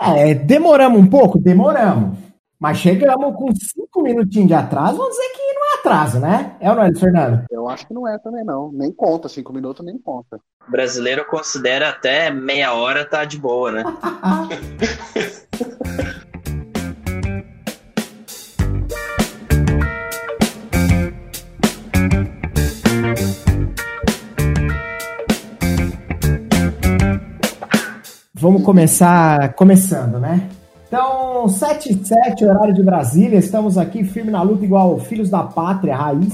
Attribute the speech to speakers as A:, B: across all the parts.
A: É, demoramos um pouco? Demoramos. Mas chegamos com cinco minutinhos de atraso, vamos dizer que não é atraso, né? É ou não é, Fernando?
B: Eu acho que não é também, não. Nem conta, cinco minutos nem conta.
C: O brasileiro considera até meia hora tá de boa, né?
A: Vamos começar começando, né? Então, 7 e 7, horário de Brasília, estamos aqui firme na luta igual filhos da pátria, raiz.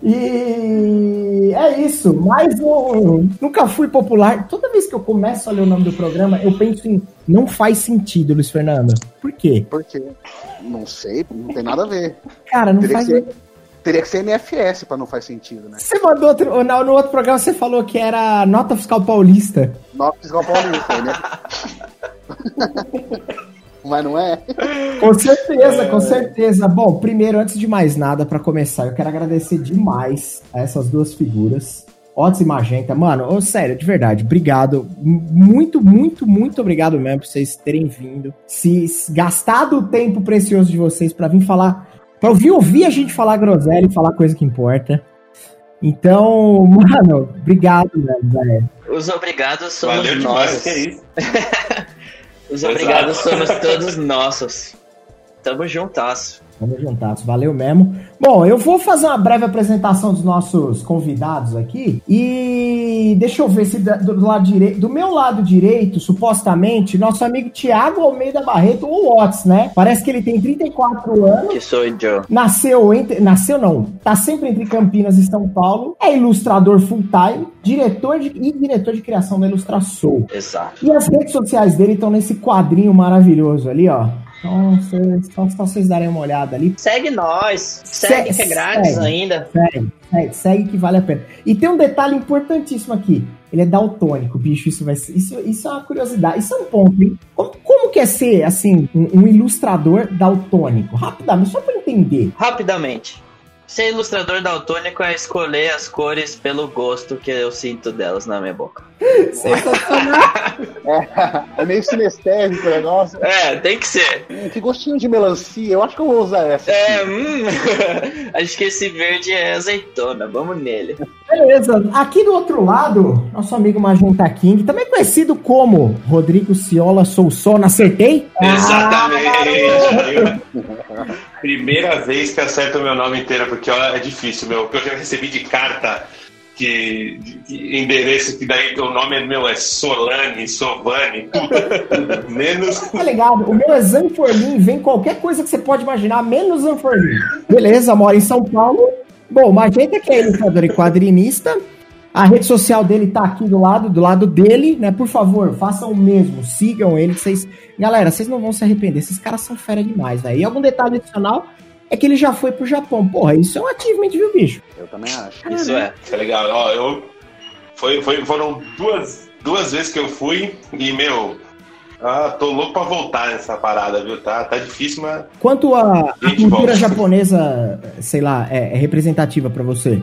A: E é isso, mais um. Nunca fui popular. Toda vez que eu começo a ler o nome do programa, eu penso em. Não faz sentido, Luiz Fernando. Por quê?
B: Por quê? Não sei, não tem nada a ver.
A: Cara, não
B: Teria
A: faz.
B: que Teria que ser MFS pra não faz sentido, né?
A: Você mandou outro. No, no outro programa você falou que era nota fiscal paulista.
B: Nota fiscal paulista, né? Mas não é?
A: Com certeza, com certeza. Bom, primeiro, antes de mais nada, pra começar, eu quero agradecer demais a essas duas figuras. Otis e Magenta, mano, ô, sério, de verdade, obrigado. Muito, muito, muito obrigado mesmo por vocês terem vindo. Se gastado o tempo precioso de vocês pra vir falar, pra ouvir, ouvir a gente falar groselha e falar coisa que importa. Então, mano, obrigado, velho, velho.
C: Os obrigados somos
D: Valeu demais,
C: nós.
D: que é isso.
C: Os obrigados somos todos nossos. Tamo juntasso.
A: Vamos juntados, valeu mesmo. Bom, eu vou fazer uma breve apresentação dos nossos convidados aqui e deixa eu ver se do, lado direito, do meu lado direito, supostamente, nosso amigo Tiago Almeida Barreto, ou Watts, né? Parece que ele tem 34 anos.
C: Que sou eu.
A: Nasceu entre. Nasceu não. Tá sempre entre Campinas e São Paulo. É ilustrador full-time, diretor de, e diretor de criação da Ilustração.
C: Exato.
A: E as redes sociais dele estão nesse quadrinho maravilhoso ali, ó. Então, cês- só, só vocês darem uma olhada ali.
C: Segue nós. Segue que é grátis
A: segue.
C: ainda.
A: Segue, segue, segue que vale a pena. E tem um detalhe importantíssimo aqui. Ele é daltônico, bicho. Isso vai isso, isso é uma curiosidade. Isso é um ponto, hein? Como, como que é ser, assim, um, um ilustrador daltônico? Rapidamente, só pra entender.
C: Rapidamente. Ser ilustrador daltônico é escolher as cores pelo gosto que eu sinto delas na minha boca.
A: Sensacional.
B: É, é meio sinestésico o negócio.
C: É, tem que ser.
B: Hum, Que gostinho de melancia, eu acho que eu vou usar essa.
C: É, hum, acho que esse verde é azeitona. Vamos nele.
A: Beleza. Aqui do outro lado, nosso amigo Magenta King, também conhecido como Rodrigo Ciola Sousson. Acertei?
D: Exatamente. Primeira vez que acerto o meu nome inteiro, porque ó, é difícil, meu. Porque eu já recebi de carta que, de endereço que daí o nome é meu é Solane, Sovane, tudo. Menos.
A: Tá ligado? O meu é Zanforlin, vem qualquer coisa que você pode imaginar, menos Zanforlin. Beleza, mora em São Paulo. Bom, Magenta que é ilustrador e quadrinista. A rede social dele tá aqui do lado, do lado dele, né? Por favor, façam o mesmo, sigam ele. que Vocês, galera, vocês não vão se arrepender. Esses caras são fera demais, velho. E algum detalhe adicional é que ele já foi pro Japão. Porra, isso é um achievement, viu, bicho?
B: Eu também acho.
C: Isso é.
D: Tá legal, ó, eu. Foi, foi, foram duas, duas vezes que eu fui e, meu. Ah, tô louco pra voltar nessa parada, viu? Tá, tá difícil, mas.
A: Quanto a, a cultura
D: volta.
A: japonesa, sei lá, é, é representativa pra você?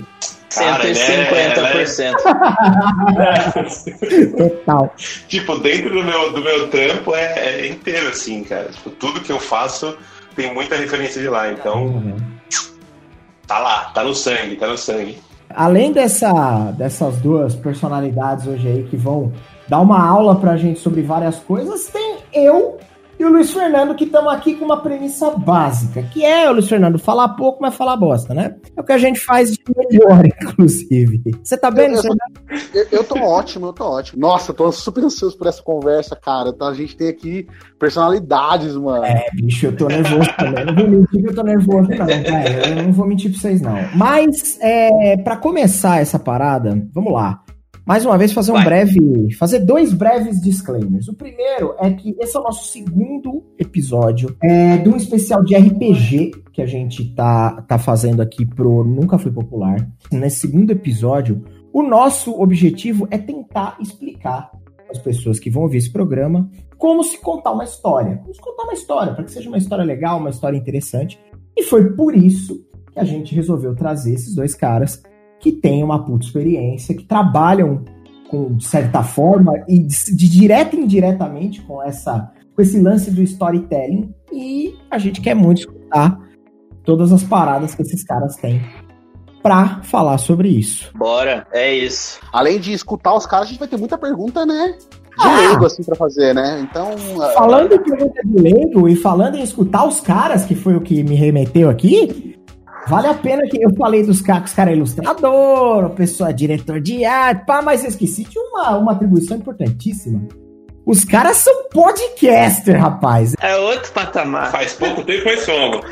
D: Cara, ele é-
C: 150%.
A: Total.
D: Tipo, dentro do meu, do meu trampo é, é inteiro, assim, cara. Tipo, tudo que eu faço tem muita referência de lá. Então, tá lá, tá no sangue, tá no sangue.
A: Além dessa, dessas duas personalidades hoje aí que vão dar uma aula pra gente sobre várias coisas, tem eu e o Luiz Fernando que estamos aqui com uma premissa básica, que é, o Luiz Fernando, falar pouco, mas falar bosta, né? É o que a gente faz de melhor, inclusive. Você tá bem,
B: Eu-
A: Luiz
B: eu-? Eu, tô ótimo, eu tô ótimo. Nossa, tô super ansioso por essa conversa, cara. Tá, a gente tem aqui personalidades, mano.
A: É, bicho, eu tô nervoso também. Não vou mentir que eu tô nervoso, não, velho. Eu não vou mentir pra vocês, não. Mas, é, para começar essa parada, vamos lá. Mais uma vez, fazer um
C: Vai.
A: breve. Fazer dois breves disclaimers. O primeiro é que esse é o nosso segundo episódio é, de um especial de RPG que a gente tá, tá fazendo aqui pro Nunca Foi Popular. Nesse segundo episódio, o nosso objetivo é tentar explicar as pessoas que vão ouvir esse programa como se contar uma história. Como se contar uma história, para que seja uma história legal, uma história interessante. E foi por isso que a gente resolveu trazer esses dois caras que têm uma puta experiência, que trabalham com, de certa forma, e de, de direta e indiretamente com essa com esse lance do storytelling e a gente quer muito escutar todas as paradas que esses caras têm pra falar sobre isso.
C: Bora, é isso.
B: Além de escutar os caras, a gente vai ter muita pergunta, né? De
A: Ah!
B: leigo, assim, pra fazer, né? Então.
A: Falando em pergunta de leigo e falando em escutar os caras, que foi o que me remeteu aqui, vale a pena que eu falei dos caras, que os caras é ilustrador, a pessoa é diretor de arte, pá, mas eu esqueci de uma, uma atribuição importantíssima. Os caras são podcaster, rapaz.
C: É outro patamar.
D: Faz pouco tempo foi somos.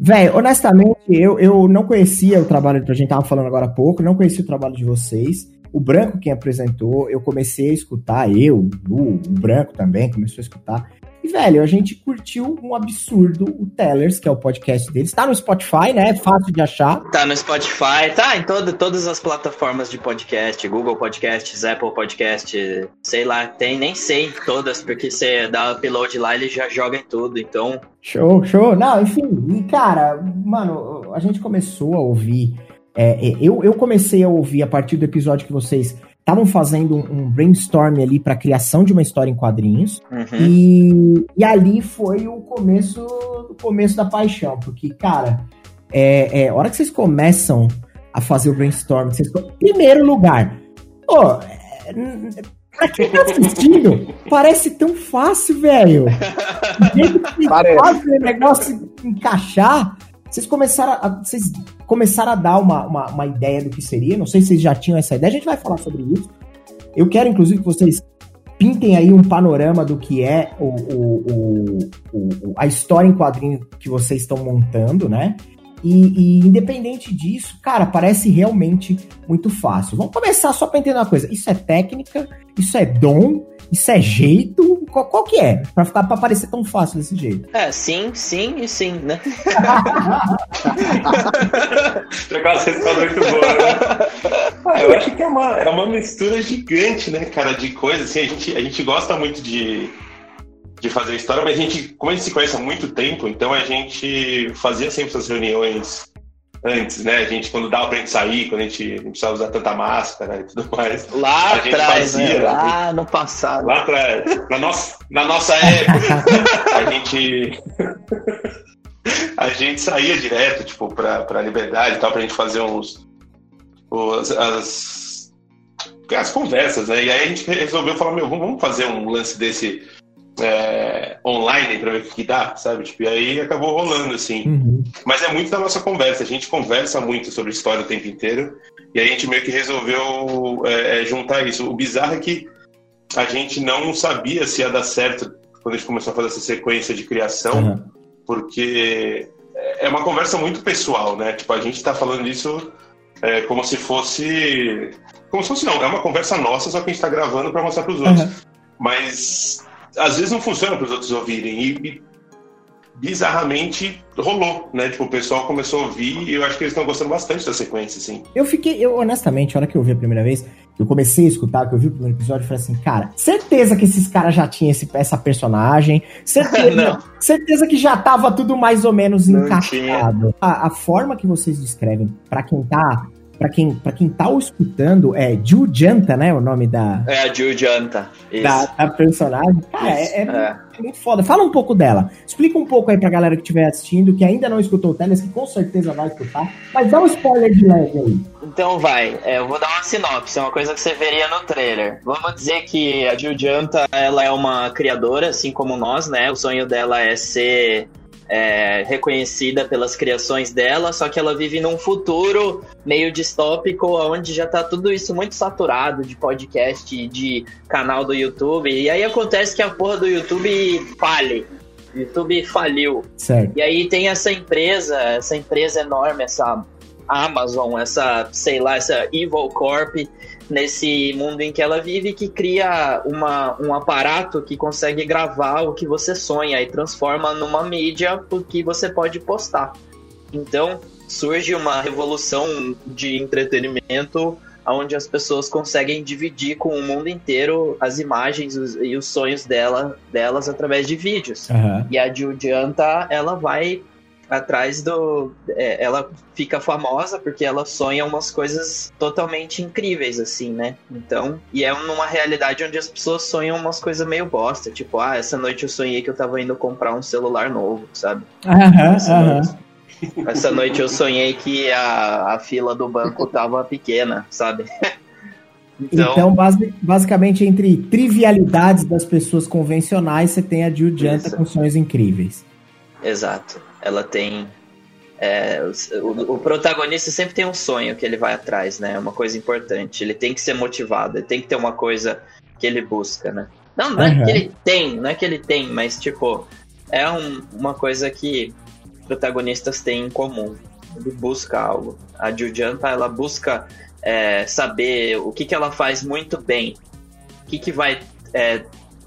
A: Velho, honestamente, eu, eu não conhecia o trabalho que a gente tava falando agora há pouco, não conhecia o trabalho de vocês. O Branco quem apresentou, eu comecei a escutar, eu, o, o Branco também começou a escutar. E, velho, a gente curtiu um absurdo o Tellers, que é o podcast deles. Tá no Spotify, né? É fácil de achar.
C: Tá no Spotify, tá em todo, todas as plataformas de podcast, Google Podcasts, Apple Podcast, sei lá, tem, nem sei todas, porque você dá upload lá ele já joga em tudo, então
A: Show, show. Não, enfim, e cara, mano, a gente começou a ouvir. é, é, eu, eu comecei a ouvir a partir do episódio que vocês estavam fazendo um, um brainstorm ali pra criação de uma história em quadrinhos.
C: uhum.
A: E, e ali foi o começo, o começo da paixão, porque, cara, é, é, a hora que vocês começam a fazer o brainstorm, vocês, em primeiro lugar, pô, é, pra quem tá assistindo, parece tão fácil, velho. O jeito que
B: Parece.
A: faz o negócio encaixar, vocês começaram a, vocês começaram a dar uma, uma, uma ideia do que seria, não sei se vocês já tinham essa ideia, a gente vai falar sobre isso. Eu quero, inclusive, que vocês pintem aí um panorama do que é o, o- o- o- a história em quadrinho que vocês estão montando, né? E, e independente disso, cara, parece realmente muito fácil. Vamos começar só pra entender uma coisa. Isso é técnica, isso é dom, isso é jeito. Qual, qual que é? Pra ficar para parecer tão fácil desse jeito.
C: É, sim, sim e sim, né?
D: Trocar uma resposta muito boa, né? Ah, eu acho que é uma, é uma mistura gigante, né, cara, de coisas. Assim, a, gente, a gente gosta muito de, de fazer história, mas a gente, como a gente se conhece há muito tempo, então a gente fazia sempre essas reuniões antes, né? A gente, quando dava pra gente sair, quando a gente não precisava usar tanta máscara e tudo mais.
C: Lá atrás,
D: fazia,
C: né?
D: né?
C: Lá no passado.
D: Lá atrás, na nossa, na nossa época, a gente. A gente saía direto, tipo, pra, pra liberdade e tal, pra gente fazer uns. Os, as, as conversas, né? E aí a gente resolveu falar, meu, vamos fazer um lance desse é, online pra ver o que, dá, sabe? Tipo, e aí acabou rolando, assim.
A: Uhum.
D: Mas é muito da nossa conversa. A gente conversa muito sobre história o tempo inteiro. E a gente meio que resolveu é, é, juntar isso. O bizarro é que a gente não sabia se ia dar certo quando a gente começou a fazer essa sequência de criação,
A: Uhum.
D: porque é uma conversa muito pessoal, né? Tipo, a gente tá falando isso é, como se fosse. Como se fosse, não. É uma conversa nossa, só que a gente tá gravando pra mostrar pros outros.
A: Uhum.
D: Mas às vezes não funciona para os outros ouvirem. E, e bizarramente rolou, né? Tipo, o pessoal começou a ouvir e eu acho que eles estão gostando bastante da sequência, assim.
A: Eu fiquei, eu honestamente, a hora que eu vi a primeira vez, eu comecei a escutar, que eu vi o primeiro episódio, eu falei assim, cara, certeza que esses caras já tinham esse, essa personagem, certeza, certeza que já tava tudo mais ou menos
C: Não
A: encaixado. A, a forma que vocês descrevem, pra quem tá, para quem, pra quem tá escutando, é Janta, né, o nome da,
C: É a Jill Janta. Isso.
A: da, da personagem. Cara, é, é
C: É.
A: muito foda. Fala um pouco dela. Explica um pouco aí pra galera que estiver assistindo, que ainda não escutou o Teles, que com certeza vai escutar. Mas dá um spoiler de leve aí.
C: Então vai, é, eu vou dar uma sinopse, é uma coisa que você veria no trailer. Vamos dizer que a Jill Janta, ela é uma criadora, assim como nós, né? O sonho dela é ser é, reconhecida pelas criações dela, só que ela vive num futuro meio distópico, onde já tá tudo isso muito saturado de podcast, de canal do YouTube. E aí acontece que a porra do YouTube fale. YouTube faliu.
A: Certo.
C: E aí tem essa empresa, essa empresa enorme, essa Amazon, essa, sei lá, essa Evil Corp, nesse mundo em que ela vive, que cria uma, um aparato que consegue gravar o que você sonha e transforma numa mídia que você pode postar. Então surge uma revolução de entretenimento onde as pessoas conseguem dividir com o mundo inteiro as imagens e os sonhos dela, delas através de vídeos.
A: Aham.
C: E a Julianta, ela vai atrás do. é, ela fica famosa porque ela sonha umas coisas totalmente incríveis, assim, né? Então. E é numa realidade onde as pessoas sonham umas coisas meio bosta. Tipo, ah, essa noite eu sonhei que eu tava indo comprar um celular novo, sabe?
A: Aham,
C: Essa
A: aham.
C: noite, essa noite eu sonhei que a, a fila do banco tava pequena, sabe? Então,
A: Então, basi- basicamente, entre trivialidades das pessoas convencionais, você tem a Jill Janta com sonhos incríveis.
C: exato. Ela tem. é, o, o protagonista sempre tem um sonho que ele vai atrás, né? É uma coisa importante. Ele tem que ser motivado, ele tem que ter uma coisa que ele busca, né? Não, não é
A: Aham.
C: que ele tem, não é que ele tem, mas tipo, é um- uma coisa que protagonistas têm em comum. Ele busca algo. A Jujanta, ela busca é, saber o que, que ela faz muito bem. O que, que vai. é,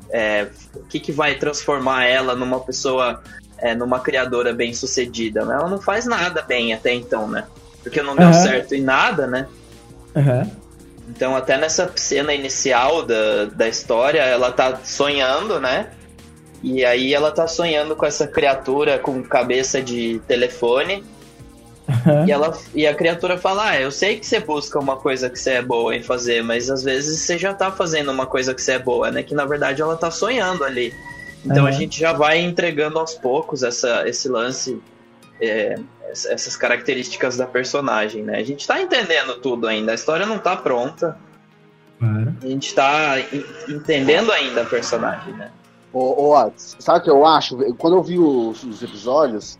C: é, o que, que vai transformar ela numa pessoa, é, numa criadora bem sucedida. Ela não faz nada bem até então, né? Porque não deu
A: Aham.
C: certo em nada, né?
A: Aham.
C: Então, até nessa cena inicial da, da história, ela tá sonhando, né? E aí ela tá sonhando com essa criatura com cabeça de telefone.
A: aham.
C: E, ela, e a criatura fala: Ah, eu sei que você busca uma coisa que você é boa em fazer, mas às vezes você já tá fazendo uma coisa que você é boa, né? Que na verdade ela tá sonhando ali. Então a
A: Aham.
C: gente já vai entregando aos poucos essa, esse lance, é, ess- essas características da personagem, né? A gente tá entendendo tudo ainda, a história não tá pronta,
A: Claro.
C: a gente tá en- entendendo ainda a personagem, né?
B: Ô, ô, sabe o que eu acho? Quando eu vi os, os episódios,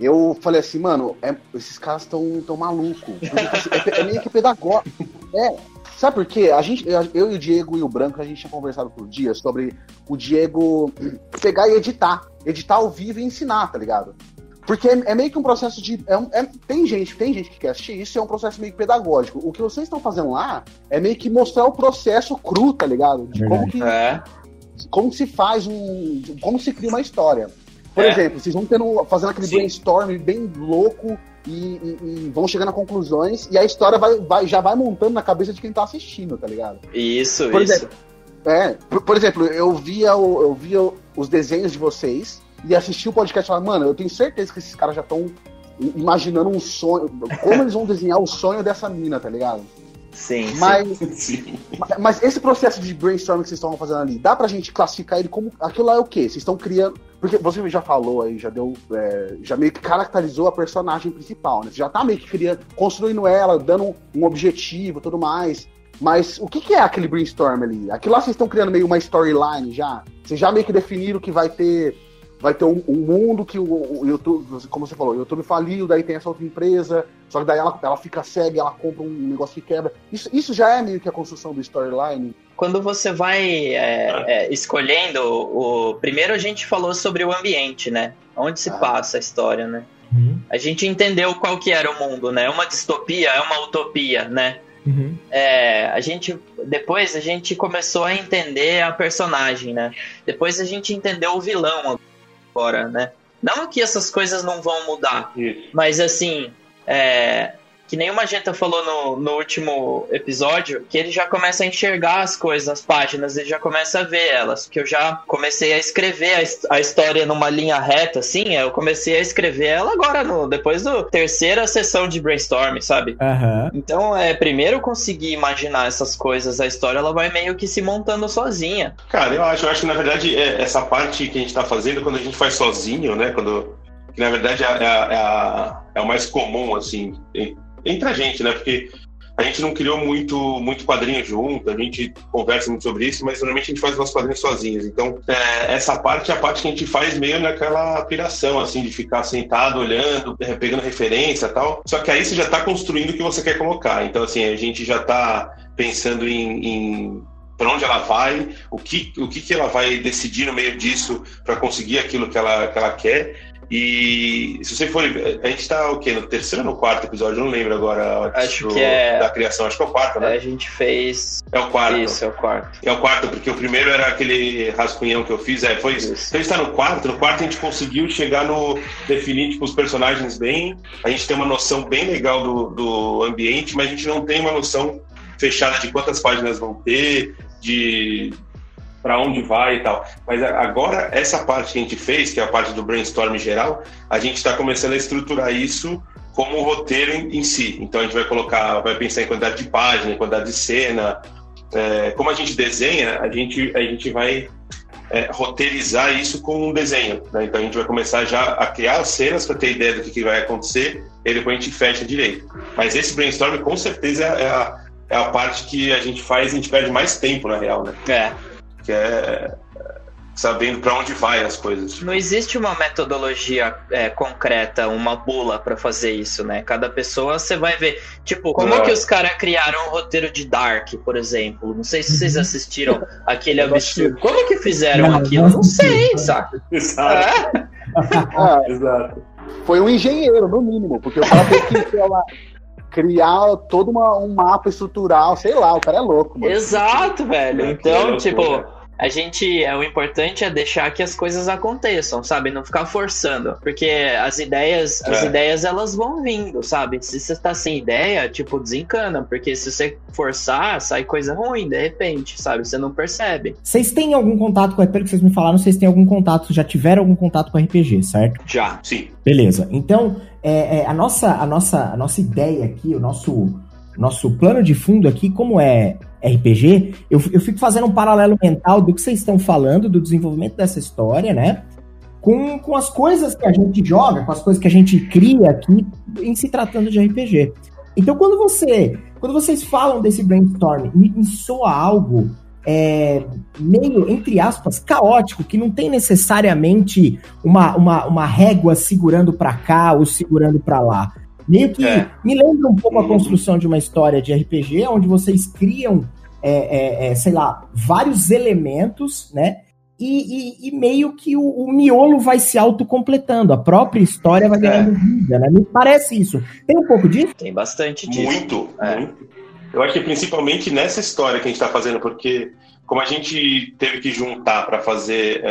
B: eu falei assim, mano, é- esses caras tão, tão malucos. Tipo assim, é, é meio que pedagógico. É. Sabe por quê? A gente, eu e o Diego e o Branco, a gente tinha conversado por dia sobre o Diego pegar e editar. Editar ao vivo e ensinar, tá ligado? Porque é, é meio que um processo de. é um- é- tem gente, tem gente que quer assistir isso, é um processo meio que pedagógico. O que vocês estão fazendo lá é meio que mostrar o processo cru, tá ligado? De como que
C: É,
B: como se faz um. Como se cria uma história. Por
C: É.
B: exemplo, vocês vão tendo, fazendo aquele
D: Sim.
B: brainstorm bem louco e, e- e vão chegando a conclusões e a história vai, vai- já vai montando na cabeça de quem tá assistindo, tá ligado?
C: isso,
B: Por
C: isso.
B: exemplo, É, por, por exemplo, eu via, o- eu via os desenhos de vocês e assisti o podcast e falava, mano, eu tenho certeza que esses caras já estão imaginando um sonho. Como eles vão desenhar o sonho dessa mina, tá ligado?
C: Sim, sim.
B: Mas
D: Sim.
B: mas- esse processo de brainstorming que vocês estão fazendo ali, dá pra gente classificar ele como. Aquilo lá é o quê? Vocês estão criando. Porque você já falou aí, já deu. é, já meio que caracterizou a personagem principal, né? Você já tá meio que criando, construindo ela, dando um objetivo e tudo mais. Mas o que, que é aquele brainstorm ali? Aquilo lá vocês estão criando meio uma storyline já? Vocês já meio que definiram que vai ter. Vai ter um, um mundo que o, o YouTube, como você falou, o YouTube faliu, daí tem essa outra empresa, só que daí ela, ela fica cega, ela compra um negócio que quebra. Isso, isso já é meio que a construção do storyline.
C: Quando você vai é, é, escolhendo o. Primeiro a gente falou sobre o ambiente, né? Onde se
B: Ah.
C: passa a história, né?
A: Uhum.
C: A gente entendeu qual que era o mundo, né? É uma distopia, é uma utopia, né?
A: Uhum.
C: É, a gente depois a gente começou a entender a personagem, né? Depois a gente entendeu o vilão agora, né? Não que essas coisas não vão mudar,
D: Isso.
C: mas assim, é, que nem o Magenta falou no, no último episódio, que ele já começa a enxergar as coisas, as páginas, ele já começa a ver elas. Que eu já comecei a escrever a, a história numa linha reta, assim, eu comecei a escrever ela agora, no, depois da terceira sessão de brainstorm, sabe?
A: Aham.
C: Então, é, primeiro eu consegui imaginar essas coisas, a história ela vai meio que se montando sozinha.
D: Cara, eu acho, eu acho que na verdade é, essa parte que a gente tá fazendo quando a gente faz sozinho, né? Quando. Que na verdade é, a- é a- é a- é o mais comum, assim, entre a gente, né? Porque a gente não criou muito, muito quadrinho junto, a gente conversa muito sobre isso, mas normalmente a gente faz nossos quadrinhos sozinhos. Então, é, essa parte é a parte que a gente faz meio naquela piração, assim, de ficar sentado, olhando, pegando referência tal. Só que aí você já tá construindo o que você quer colocar. Então, assim, a gente já tá pensando em, em para onde ela vai, o que, o que, que ela vai decidir no meio disso para conseguir aquilo que ela, que ela quer. E se você for. A gente tá o quê? No terceiro ou no quarto episódio? Eu não lembro agora.
C: Acho que é-
D: Da criação, acho que é o quarto, né?
C: a gente fez.
D: É o quarto.
C: Isso, é o quarto.
D: É o quarto, porque o primeiro era aquele rascunhão que eu fiz, é, foi isso.
C: Isso.
D: Então a gente tá no quarto, no quarto a gente conseguiu chegar no. definir tipo, os personagens bem, a gente tem uma noção bem legal do, do ambiente, mas a gente não tem uma noção fechada de quantas páginas vão ter, de. Para onde vai e tal. Mas agora, essa parte que a gente fez, que é a parte do brainstorm geral, a gente está começando a estruturar isso como o roteiro em, em, si. Então a gente vai colocar, vai pensar em quantidade de página, quantidade de cena. É, como a gente desenha, a gente, a gente vai é, roteirizar isso com um desenho. Né? Então a gente vai começar já a criar as cenas para ter ideia do que, que, vai acontecer e depois a gente fecha direito. Mas esse brainstorm com certeza é a, é a parte que a gente faz e a gente perde mais tempo, na real, né?
C: É.
D: Que é sabendo para onde vai as coisas.
C: Não existe uma metodologia é, concreta, uma bula para fazer isso, né? Cada pessoa você vai ver. Tipo, como é. que os caras criaram o roteiro de Dark, por exemplo? Não sei se vocês uhum. assistiram aquele absurdo. Como que fizeram não, aquilo? Não, não sei, sabe?
B: Exato. É. ah, exato. Foi um engenheiro, no mínimo, porque o cara teve que lá criar todo uma, um mapa estrutural, sei lá, o cara é louco.
C: Mano. Exato, velho. É, então, tipo, a gente, é, o importante é deixar que as coisas aconteçam, sabe? Não ficar forçando, porque as ideias, é. as ideias elas vão vindo, sabe? Se você tá sem ideia, tipo, desencana, porque se você forçar, sai coisa ruim de repente, sabe? Você não percebe.
A: Vocês têm algum contato com, pelo que vocês me falaram, vocês têm algum contato, já tiveram algum contato com RPG, certo?
C: Já.
D: Sim.
A: Beleza. Então, é, é, a, nossa, a, nossa, a nossa ideia aqui, o nosso, nosso plano de fundo aqui, como é RPG, eu, eu fico fazendo um paralelo mental do que vocês estão falando, do desenvolvimento dessa história, né? Com, com as coisas que a gente joga, com as coisas que a gente cria aqui em se tratando de RPG. Então, quando você, quando vocês falam desse brainstorm, me, me soa algo é, meio, entre aspas, caótico, que não tem necessariamente uma, uma, uma régua segurando para cá ou segurando para lá. Meio que é. me lembra um pouco a construção de uma história de RPG, onde vocês criam, é, é, é, sei lá, vários elementos, né? E, e, e meio que o, o, miolo vai se autocompletando, a própria história vai ganhando é. vida, né? Me parece isso. Tem um pouco disso?
C: Tem bastante disso.
D: Muito, é. muito. Eu acho que principalmente nessa história que a gente está fazendo, porque como a gente teve que juntar para fazer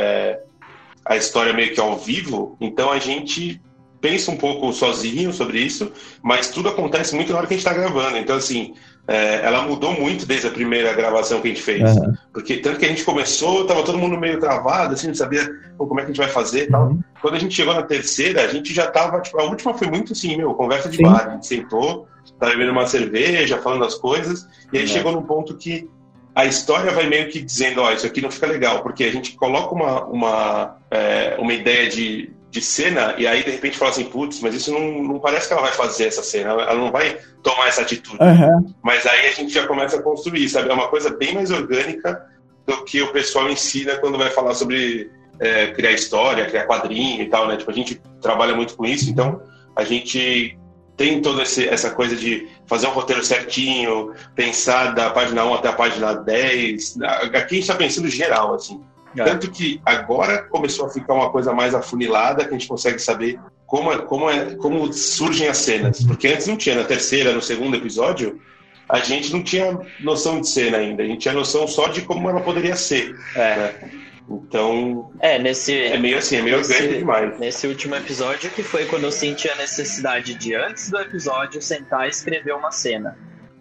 D: a história meio que ao vivo, então a gente pensa um pouco sozinho sobre isso, mas tudo acontece muito na hora que a gente está gravando. Então, assim, é, ela mudou muito desde a primeira gravação que a gente fez. Uhum. Porque tanto que a gente começou, tava todo mundo meio travado, assim, não sabia como é que a gente vai fazer e tal. Uhum. Quando a gente chegou na terceira, a gente já tava, tipo, a última foi muito assim, meu, conversa de Sim. bar. A gente sentou, tava bebendo uma cerveja, falando as coisas, e aí uhum. chegou num ponto que a história vai meio que dizendo, ó, oh, isso aqui não fica legal, porque a gente coloca uma, uma, é, uma ideia de, de cena e aí de repente fala assim, putz, mas isso não, não parece que ela vai fazer essa cena, ela não vai tomar essa atitude. Uhum. Mas aí a gente já começa a construir, sabe? É uma coisa bem mais orgânica do que o pessoal ensina quando vai falar sobre é, criar história, criar quadrinho e tal, né? Tipo, a gente trabalha muito com isso, então a gente tem toda essa coisa de fazer um roteiro certinho, pensar da página 1 até a página 10. Aqui a gente está pensando geral, assim. É. Tanto que agora começou a ficar uma coisa mais afunilada, que a gente consegue saber como, é, como, é, como surgem as cenas. Porque antes não tinha, na terceira, no segundo episódio, a gente não tinha noção de cena ainda. A gente tinha noção só de como ela poderia ser. É. Né? Então.
C: É, nesse.
D: É meio assim, é meio nesse, orgânico demais.
C: Nesse último episódio, que foi quando eu senti a necessidade de, antes do episódio, sentar e escrever uma cena.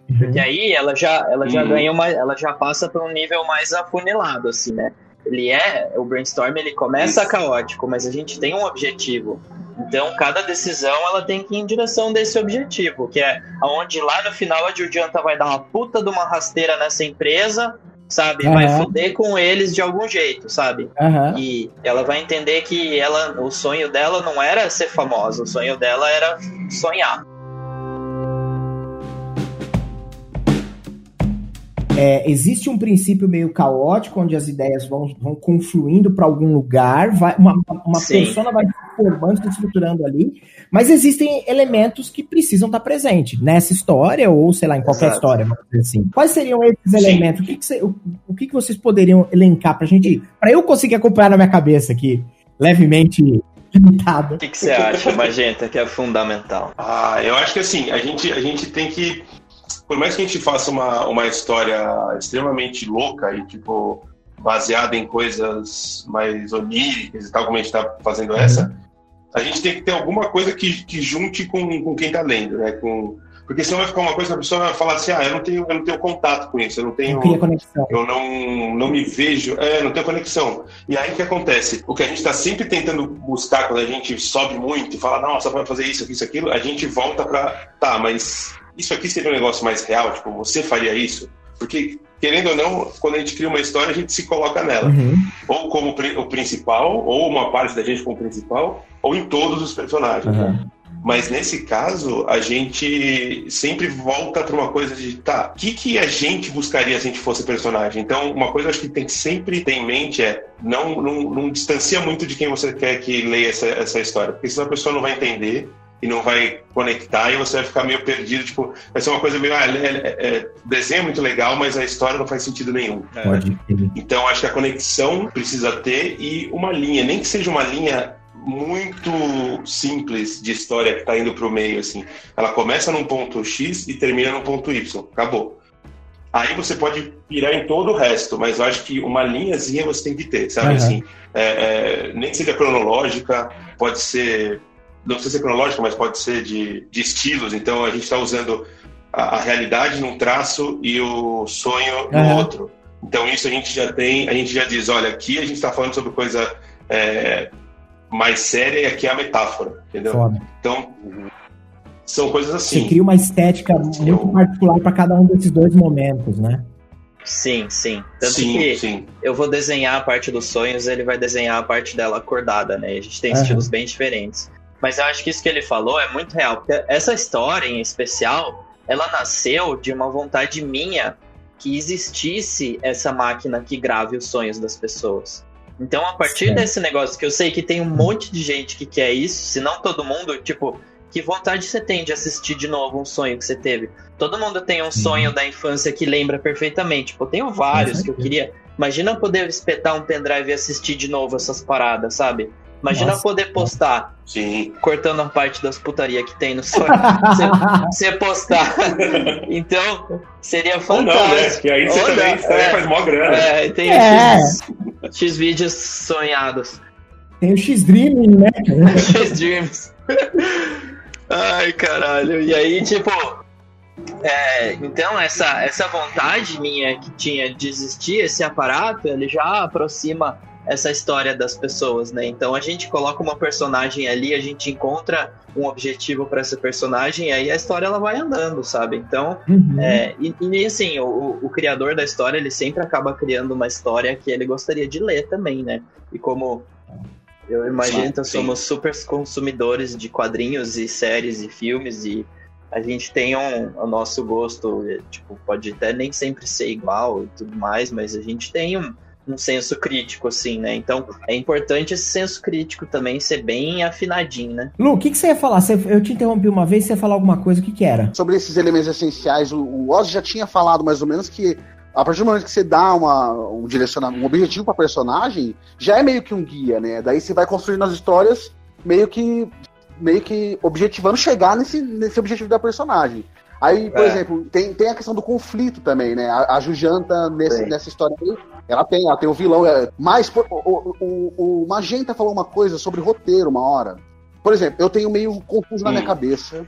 C: Uhum. Porque aí ela já, ela já uhum. ganha uma. Ela já passa para um nível mais afunilado, assim, né? Ele é, o brainstorm ele começa Isso. caótico, mas a gente tem um objetivo. Então, cada decisão ela tem que ir em direção desse objetivo, que é aonde lá no final a Julianta vai dar uma puta de uma rasteira nessa empresa, sabe? Uhum. Vai foder com eles de algum jeito, sabe? Uhum. E ela vai entender que ela, o sonho dela não era ser famosa, o sonho dela era sonhar.
A: É, existe um princípio meio caótico, onde as ideias vão, vão confluindo para algum lugar, vai, uma, uma persona vai se formando, se estruturando ali, mas existem elementos que precisam estar presentes nessa história, ou sei lá, em qualquer Exato. história, vamos dizer assim. Quais seriam esses elementos? O, que, que, você, o, o que, que vocês poderiam elencar para gente, para eu conseguir acompanhar na minha cabeça aqui, levemente limitado.
C: O que, que você acha, Magenta, que é fundamental?
D: Ah, eu acho que assim, a gente, a gente tem que por mais que a gente faça uma, uma história extremamente louca e, tipo, baseada em coisas mais oníricas e tal, como a gente está fazendo essa, a gente tem que ter alguma coisa que, que junte com, com quem está lendo, né? Com, Porque senão vai ficar uma coisa que a pessoa vai falar assim, ah, eu não tenho, eu não tenho contato com isso, eu não tenho.
A: Não.
D: Eu não, não me vejo, é, não tenho conexão. E aí o que acontece? O que a gente está sempre tentando buscar quando a gente sobe muito e fala, nossa, pode fazer isso, isso, aquilo, a gente volta para, tá, mas isso aqui seria um negócio mais real? Tipo, você faria isso? Porque, querendo ou não, quando a gente cria uma história, a gente se coloca nela.
A: Uhum.
D: Ou como o principal, ou uma parte da gente como principal, ou em todos os personagens.
A: Uhum.
D: Mas nesse caso, a gente sempre volta para uma coisa de, tá, o que, que a gente buscaria se a gente fosse personagem? Então, uma coisa que acho que tem que sempre ter em mente é não, não, não distancia muito de quem você quer que leia essa, essa história, porque senão a pessoa não vai entender e não vai conectar e você vai ficar meio perdido, tipo, vai ser uma coisa meio, ah, é, é, é, desenho é muito legal, mas a história não faz sentido nenhum.
A: Pode.
D: Então acho que a conexão precisa ter e uma linha, nem que seja uma linha muito simples de história que está indo para o meio, assim. Ela começa num ponto X e termina num ponto Y. Acabou. Aí você pode pirar em todo o resto, mas eu acho que uma linhazinha você tem que ter, sabe?
A: Uhum.
D: Assim, é, é, nem que seja cronológica, pode ser, não precisa ser cronológica, mas pode ser de, de estilos. Então a gente está usando a, a, realidade num traço e o sonho no
A: Uhum.
D: outro. Então isso a gente já tem, a gente já diz, olha, aqui a gente está falando sobre coisa é, mais séria e aqui é a metáfora, entendeu?
A: Foda.
D: Então, são coisas assim.
A: Você cria uma estética muito
D: Eu-
A: particular para cada um desses dois momentos, né?
C: Sim, sim. Tanto
D: sim,
C: que
D: sim.
C: eu vou desenhar a parte dos sonhos, ele vai desenhar a parte dela acordada, né? A gente tem
A: Aham.
C: estilos bem diferentes. Mas eu acho que isso que ele falou é muito real, porque essa história em especial, ela nasceu de uma vontade minha que existisse essa máquina que grave os sonhos das pessoas. Então, a partir
A: Certo.
C: desse negócio que eu sei que tem um monte de gente que quer isso, se não todo mundo, tipo, que vontade você tem de assistir de novo um sonho que você teve? Todo mundo tem um
A: Sim.
C: sonho da infância que lembra perfeitamente. Tipo, eu tenho vários que eu queria. Imagina eu poder espetar um pendrive e assistir de novo essas paradas, sabe? Imagina
A: Nossa.
C: eu poder postar,
D: Sim.
C: cortando a parte das putaria que tem no sonho. Você postar. Então, seria
D: Ou não, né?
C: fantástico.
D: Porque aí você
C: Ou
D: também,
C: não, é.
D: faz mó grana.
C: É, tem
A: É.
C: X, X vídeos sonhados.
A: Tem o X-Dreaming, né?
C: X Dreams. Ai, caralho. E aí, tipo. é, então, essa, essa vontade minha que tinha de existir esse aparato, ele já aproxima essa história das pessoas, né? Então a gente coloca uma personagem ali, a gente encontra um objetivo para essa personagem, e aí a história ela vai andando, sabe? Então,
A: Uhum.
C: é, e, e assim, o, o criador da história, ele sempre acaba criando uma história que ele gostaria de ler também, né? E como eu imagino que somos super consumidores de quadrinhos e séries e filmes e a gente tem um, o nosso gosto, tipo, pode até nem sempre ser igual e tudo mais, mas a gente tem um, um senso crítico, assim, né? Então é importante esse senso crítico também ser bem afinadinho, né?
A: Lu, o que, que você ia falar? Você- eu te interrompi uma vez, você ia falar alguma coisa, o que, que era?
B: Sobre esses elementos essenciais, o, o Oz já tinha falado mais ou menos que a partir do momento que você dá uma, um direcionamento, um objetivo para personagem, já é meio que um guia, né? Daí você vai construindo as histórias meio que meio que objetivando chegar nesse, nesse objetivo da personagem. Aí, por
C: É.
B: exemplo, tem, tem a questão do conflito também, né? A, a Jujanta, nesse,
C: Sim.
B: nessa história aí, ela tem, ela tem o vilão. É, mas o, o, o Magenta falou uma coisa sobre roteiro uma hora. Por exemplo, eu tenho meio confuso na
D: Hum.
B: minha cabeça.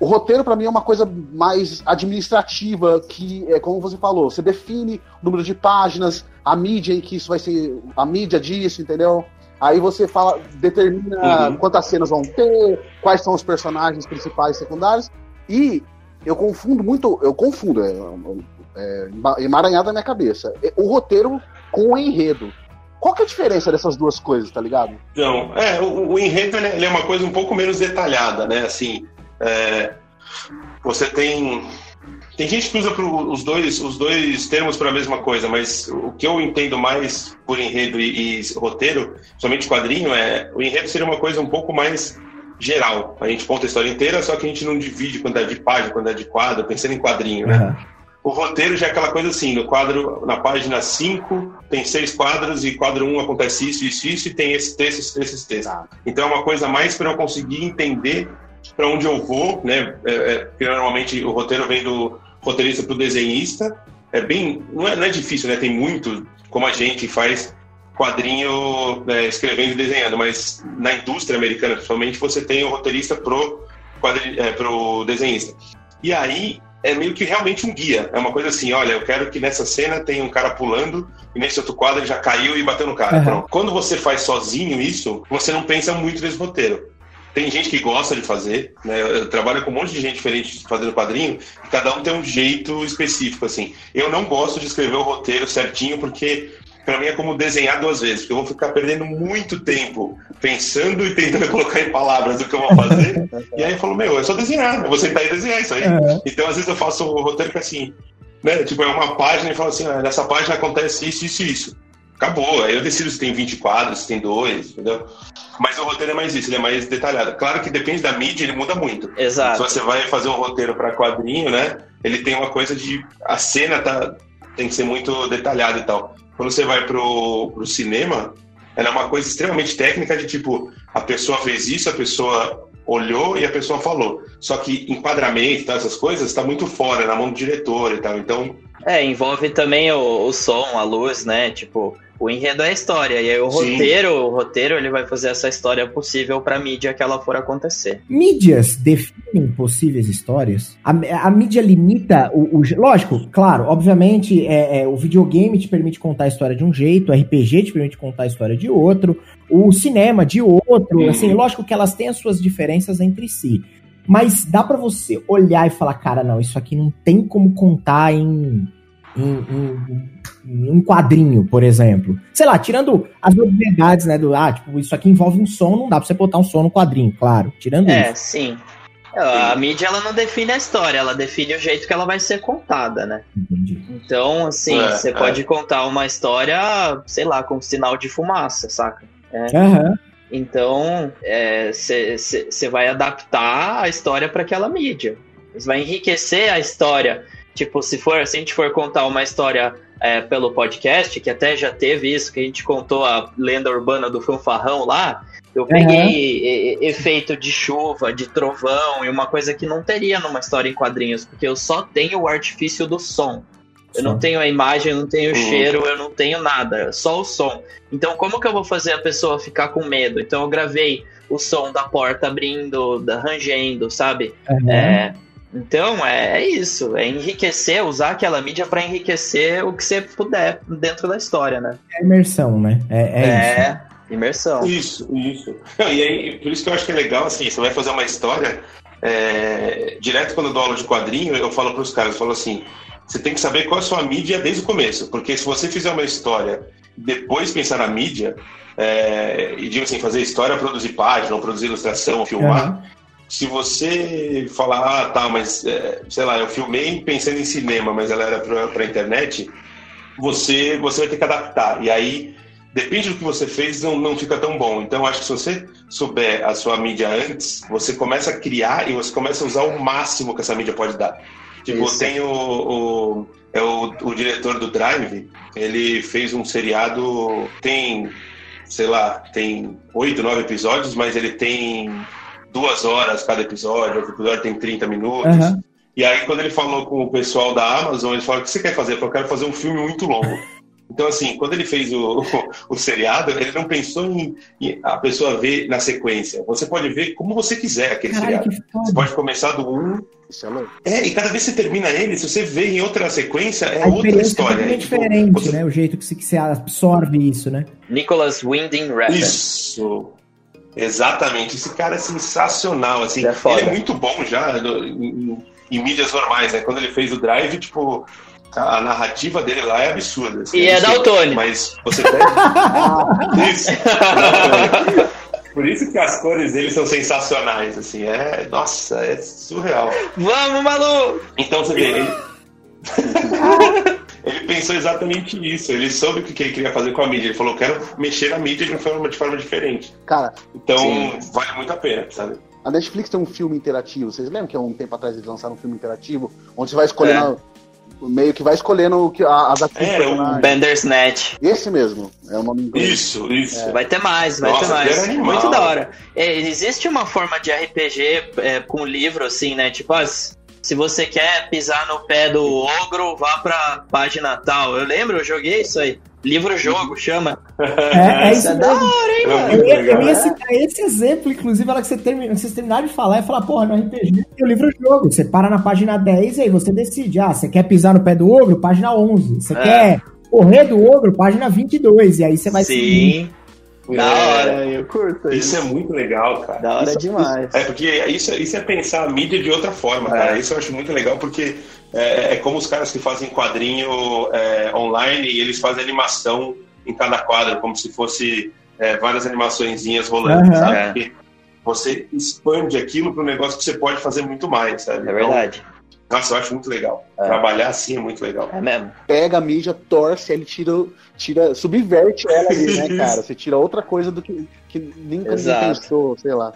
B: O roteiro, pra mim, é uma coisa mais administrativa, que é como você falou, você define o número de páginas, a mídia em que isso vai ser, a mídia disso, entendeu? Aí você fala, determina
D: Uhum.
B: quantas cenas vão ter, quais são os personagens principais e secundários. E eu confundo muito, eu confundo, é, é, ema- emaranhado na minha cabeça. É, O roteiro com o enredo. Qual que é a diferença dessas duas coisas, tá ligado?
D: Então, é, o, o enredo é, ele é uma coisa um pouco menos detalhada, né? Assim, é, você tem tem gente que usa pro- os dois os dois termos para a mesma coisa, mas o que eu entendo mais por enredo e, e roteiro, somente quadrinho, é o enredo seria uma coisa um pouco mais geral. A gente conta a história inteira, só que a gente não divide quantidade de página, quantidade de quadro, pensando em quadrinho, né?
A: Aham.
D: O roteiro já é aquela coisa assim, no quadro, na página 5, tem seis quadros, e quadro 1 um acontece isso, isso, isso, e tem esse texto, esse texto, esse texto. Então é uma coisa mais para eu conseguir entender para onde eu vou, né? É, é, porque normalmente o roteiro vem do roteirista para o desenhista. É bem. Não é, não é difícil, né? Tem muito, como a gente faz quadrinho né, escrevendo e desenhando, mas na indústria americana, principalmente, você tem o roteirista pro, quadri, é, pro desenhista. E aí é meio que realmente um guia. É uma coisa assim, olha, eu quero que nessa cena tenha um cara pulando e nesse outro quadro ele já caiu e bateu no cara.
A: Uhum.
D: Quando você faz sozinho isso, você não pensa muito nesse roteiro. Tem gente que gosta de fazer, né? Eu trabalho com um monte de gente diferente fazendo quadrinho, e cada um tem um jeito específico, assim. Eu não gosto de escrever o roteiro certinho, porque para mim é como desenhar duas vezes, porque eu vou ficar perdendo muito tempo pensando e tentando colocar em palavras o que eu vou fazer. e aí eu falo, meu, é só desenhar, eu vou sentar e desenhar isso aí.
A: Uhum.
D: Então, às vezes eu faço o roteiro que é assim, né? Tipo, é uma página e falo assim, ah, nessa página acontece isso, isso e isso. Acabou. Aí eu decido se tem 20 quadros, se tem dois, entendeu? Mas o roteiro é mais isso, ele é mais detalhado. Claro que depende da mídia, ele muda muito.
C: Exato.
D: Se você vai fazer um roteiro para quadrinho, né? Ele tem uma coisa de. A cena tá, tem que ser muito detalhada e tal. Quando você vai pro, pro cinema, ela é uma coisa extremamente técnica de tipo, a pessoa fez isso, a pessoa olhou e a pessoa falou. Só que enquadramento, tá, essas coisas, está muito fora, na mão do diretor e tal. Então.
C: É, envolve também o, o som, a luz, né? Tipo, o enredo é a história. E aí o
D: Sim.
C: roteiro, o roteiro, ele vai fazer essa história possível pra mídia que ela for acontecer.
A: Mídias definem possíveis histórias? A, a mídia limita o, o- Lógico, claro, obviamente, é, é, o videogame te permite contar a história de um jeito, o RPG te permite contar a história de outro, o cinema de outro.
D: Uhum.
A: Assim, lógico que elas têm as suas diferenças entre si. Mas dá pra você olhar e falar, cara, não, isso aqui não tem como contar em. Em, em- em um quadrinho, por exemplo. Sei lá, tirando as obviedades, né? Do, ah, tipo, isso aqui envolve um som, não dá pra você botar um som no quadrinho, claro. Tirando
C: É,
A: isso.
C: sim. A mídia ela não define a história, ela define o jeito que ela vai ser contada, né?
A: Entendi.
C: Então, assim,
D: É,
C: você
D: é.
C: pode contar uma história, sei lá, com sinal de fumaça, saca?
A: Aham.
C: Então, você vai adaptar a história para aquela mídia. Você vai enriquecer a história. Tipo, se for, se a gente for contar uma história é, pelo podcast, que até já teve isso, que a gente contou a lenda urbana do fanfarrão lá, eu peguei e- e- efeito de chuva, de trovão, e uma coisa que não teria numa história em quadrinhos, porque eu só tenho o artifício do som. Eu não
A: Só.
C: tenho a imagem, eu não tenho o
D: Uhum.
C: cheiro, eu não tenho nada, só o som. Então, como que eu vou fazer a pessoa ficar com medo? Então, eu gravei o som da porta abrindo, da rangendo, sabe?
A: Aham.
C: É, então, é, é isso. É enriquecer, usar aquela mídia para enriquecer o que você puder dentro da história, né?
A: É imersão, né? É, é isso.
C: imersão.
D: Isso, isso. Não, e aí, por isso que eu acho que é legal, assim, você vai fazer uma história. é, direto quando eu dou aula de quadrinho, eu falo para os caras, eu falo assim, você tem que saber qual é a sua mídia desde o começo, porque se você fizer uma história, depois pensar na mídia, é, e digo assim, fazer história, produzir página, ou produzir ilustração, ou filmar. Se você falar, ah, tá, mas, é, sei lá, eu filmei pensando em cinema, mas ela era pra, pra internet, você, você vai ter que adaptar. E aí, depende do que você fez, não, não fica tão bom. Então, eu acho que se você souber a sua mídia antes, você começa a criar e você começa a usar o máximo que essa mídia pode dar. Tipo,
C: Isso.
D: tem o, o, é o, o diretor do Drive, ele fez um seriado, tem, sei lá, tem oito, nove episódios, mas ele tem duas horas cada episódio, o episódio tem 30 minutos.
A: Aham.
D: E aí, quando ele falou com o pessoal da Amazon, ele falou: O que você quer fazer? Eu falei, eu quero fazer um filme muito longo. Então, assim, quando ele fez o, o, o seriado, ele não pensou em, em a pessoa ver na sequência. Você pode ver como você quiser aquele
A: Caralho,
D: seriado. Você pode começar do 1.
B: Isso é.
D: É, e cada vez que você termina ele, se você vê em outra sequência, é
A: A
D: outra
A: é
D: história.
A: totalmente
D: Tipo,
A: diferente,
D: você-
A: né? O jeito que você, que você absorve isso, né?
C: Nicholas Winding Refn.
D: Isso. Exatamente. Esse cara é sensacional, assim.
C: Ele é foda.
D: Ele é muito bom já no- em, em mídias normais, né? Quando ele fez o Drive, tipo, a narrativa dele lá é absurda. assim,
C: E é
D: absurda.
C: daltônico.
D: Mas você pega... Isso. Por isso que as cores dele são sensacionais, assim. É, nossa, é surreal.
C: Vamos, Malu!
D: Então você vê, ele... ele pensou exatamente isso. Ele soube o que ele queria fazer com a mídia. Ele falou, quero mexer na mídia de uma forma, de forma diferente.
B: Cara,
D: Então,
C: Sim.
D: vale muito a pena, sabe?
B: a Netflix tem um filme interativo. Vocês lembram que há um tempo atrás eles lançaram um filme interativo? Onde você vai escolhendo. Meio que vai escolhendo o que, a- as atrizes
D: É,
B: do
D: o.
C: Bandersnatch.
B: Esse mesmo. É o nome inglês.
D: Isso, isso.
C: Vai ter mais, vai
D: Nossa,
C: ter mais. Muito da hora. É, existe uma forma de RPG é, com livro, assim, né? Tipo, ah, se você quer pisar no pé do ogro, vá pra página tal. Eu lembro, eu joguei isso aí. Livro-jogo chama.
A: É, é isso
C: é da hora, hein,
D: É
C: mano?
A: Eu ia, eu ia citar esse exemplo, inclusive, na hora que você termina, vocês terminaram de falar, e falar, porra, no RPG tem o livro-jogo. Você para na página 10 e aí você decide. Ah, você quer pisar no pé do ogro? Página 11. Você
C: É.
A: quer correr do ogro? Página 22. E aí você vai.
C: Sim. Da hora.
B: É, eu curto
D: Isso é muito legal, cara.
C: Da hora
B: Isso-
C: demais.
D: É, porque isso, isso é pensar a mídia de outra forma, cara.
C: É.
D: Isso eu acho muito legal, porque é, é como os caras que fazem quadrinho é, online e eles fazem animação em cada quadro, como se fosse é, várias animaçõezinhas rolando,
A: Aham.
D: sabe?
C: É.
D: Porque você expande aquilo para um negócio que você pode fazer muito mais, sabe?
C: É verdade.
D: Então, nossa, eu acho muito legal.
C: É.
D: Trabalhar assim é muito legal.
C: É mesmo.
B: Pega a mídia, torce, ele tira, tira subverte ela ali, né, cara? Você tira outra coisa do que, que nunca
C: Exato.
B: pensou, sei lá.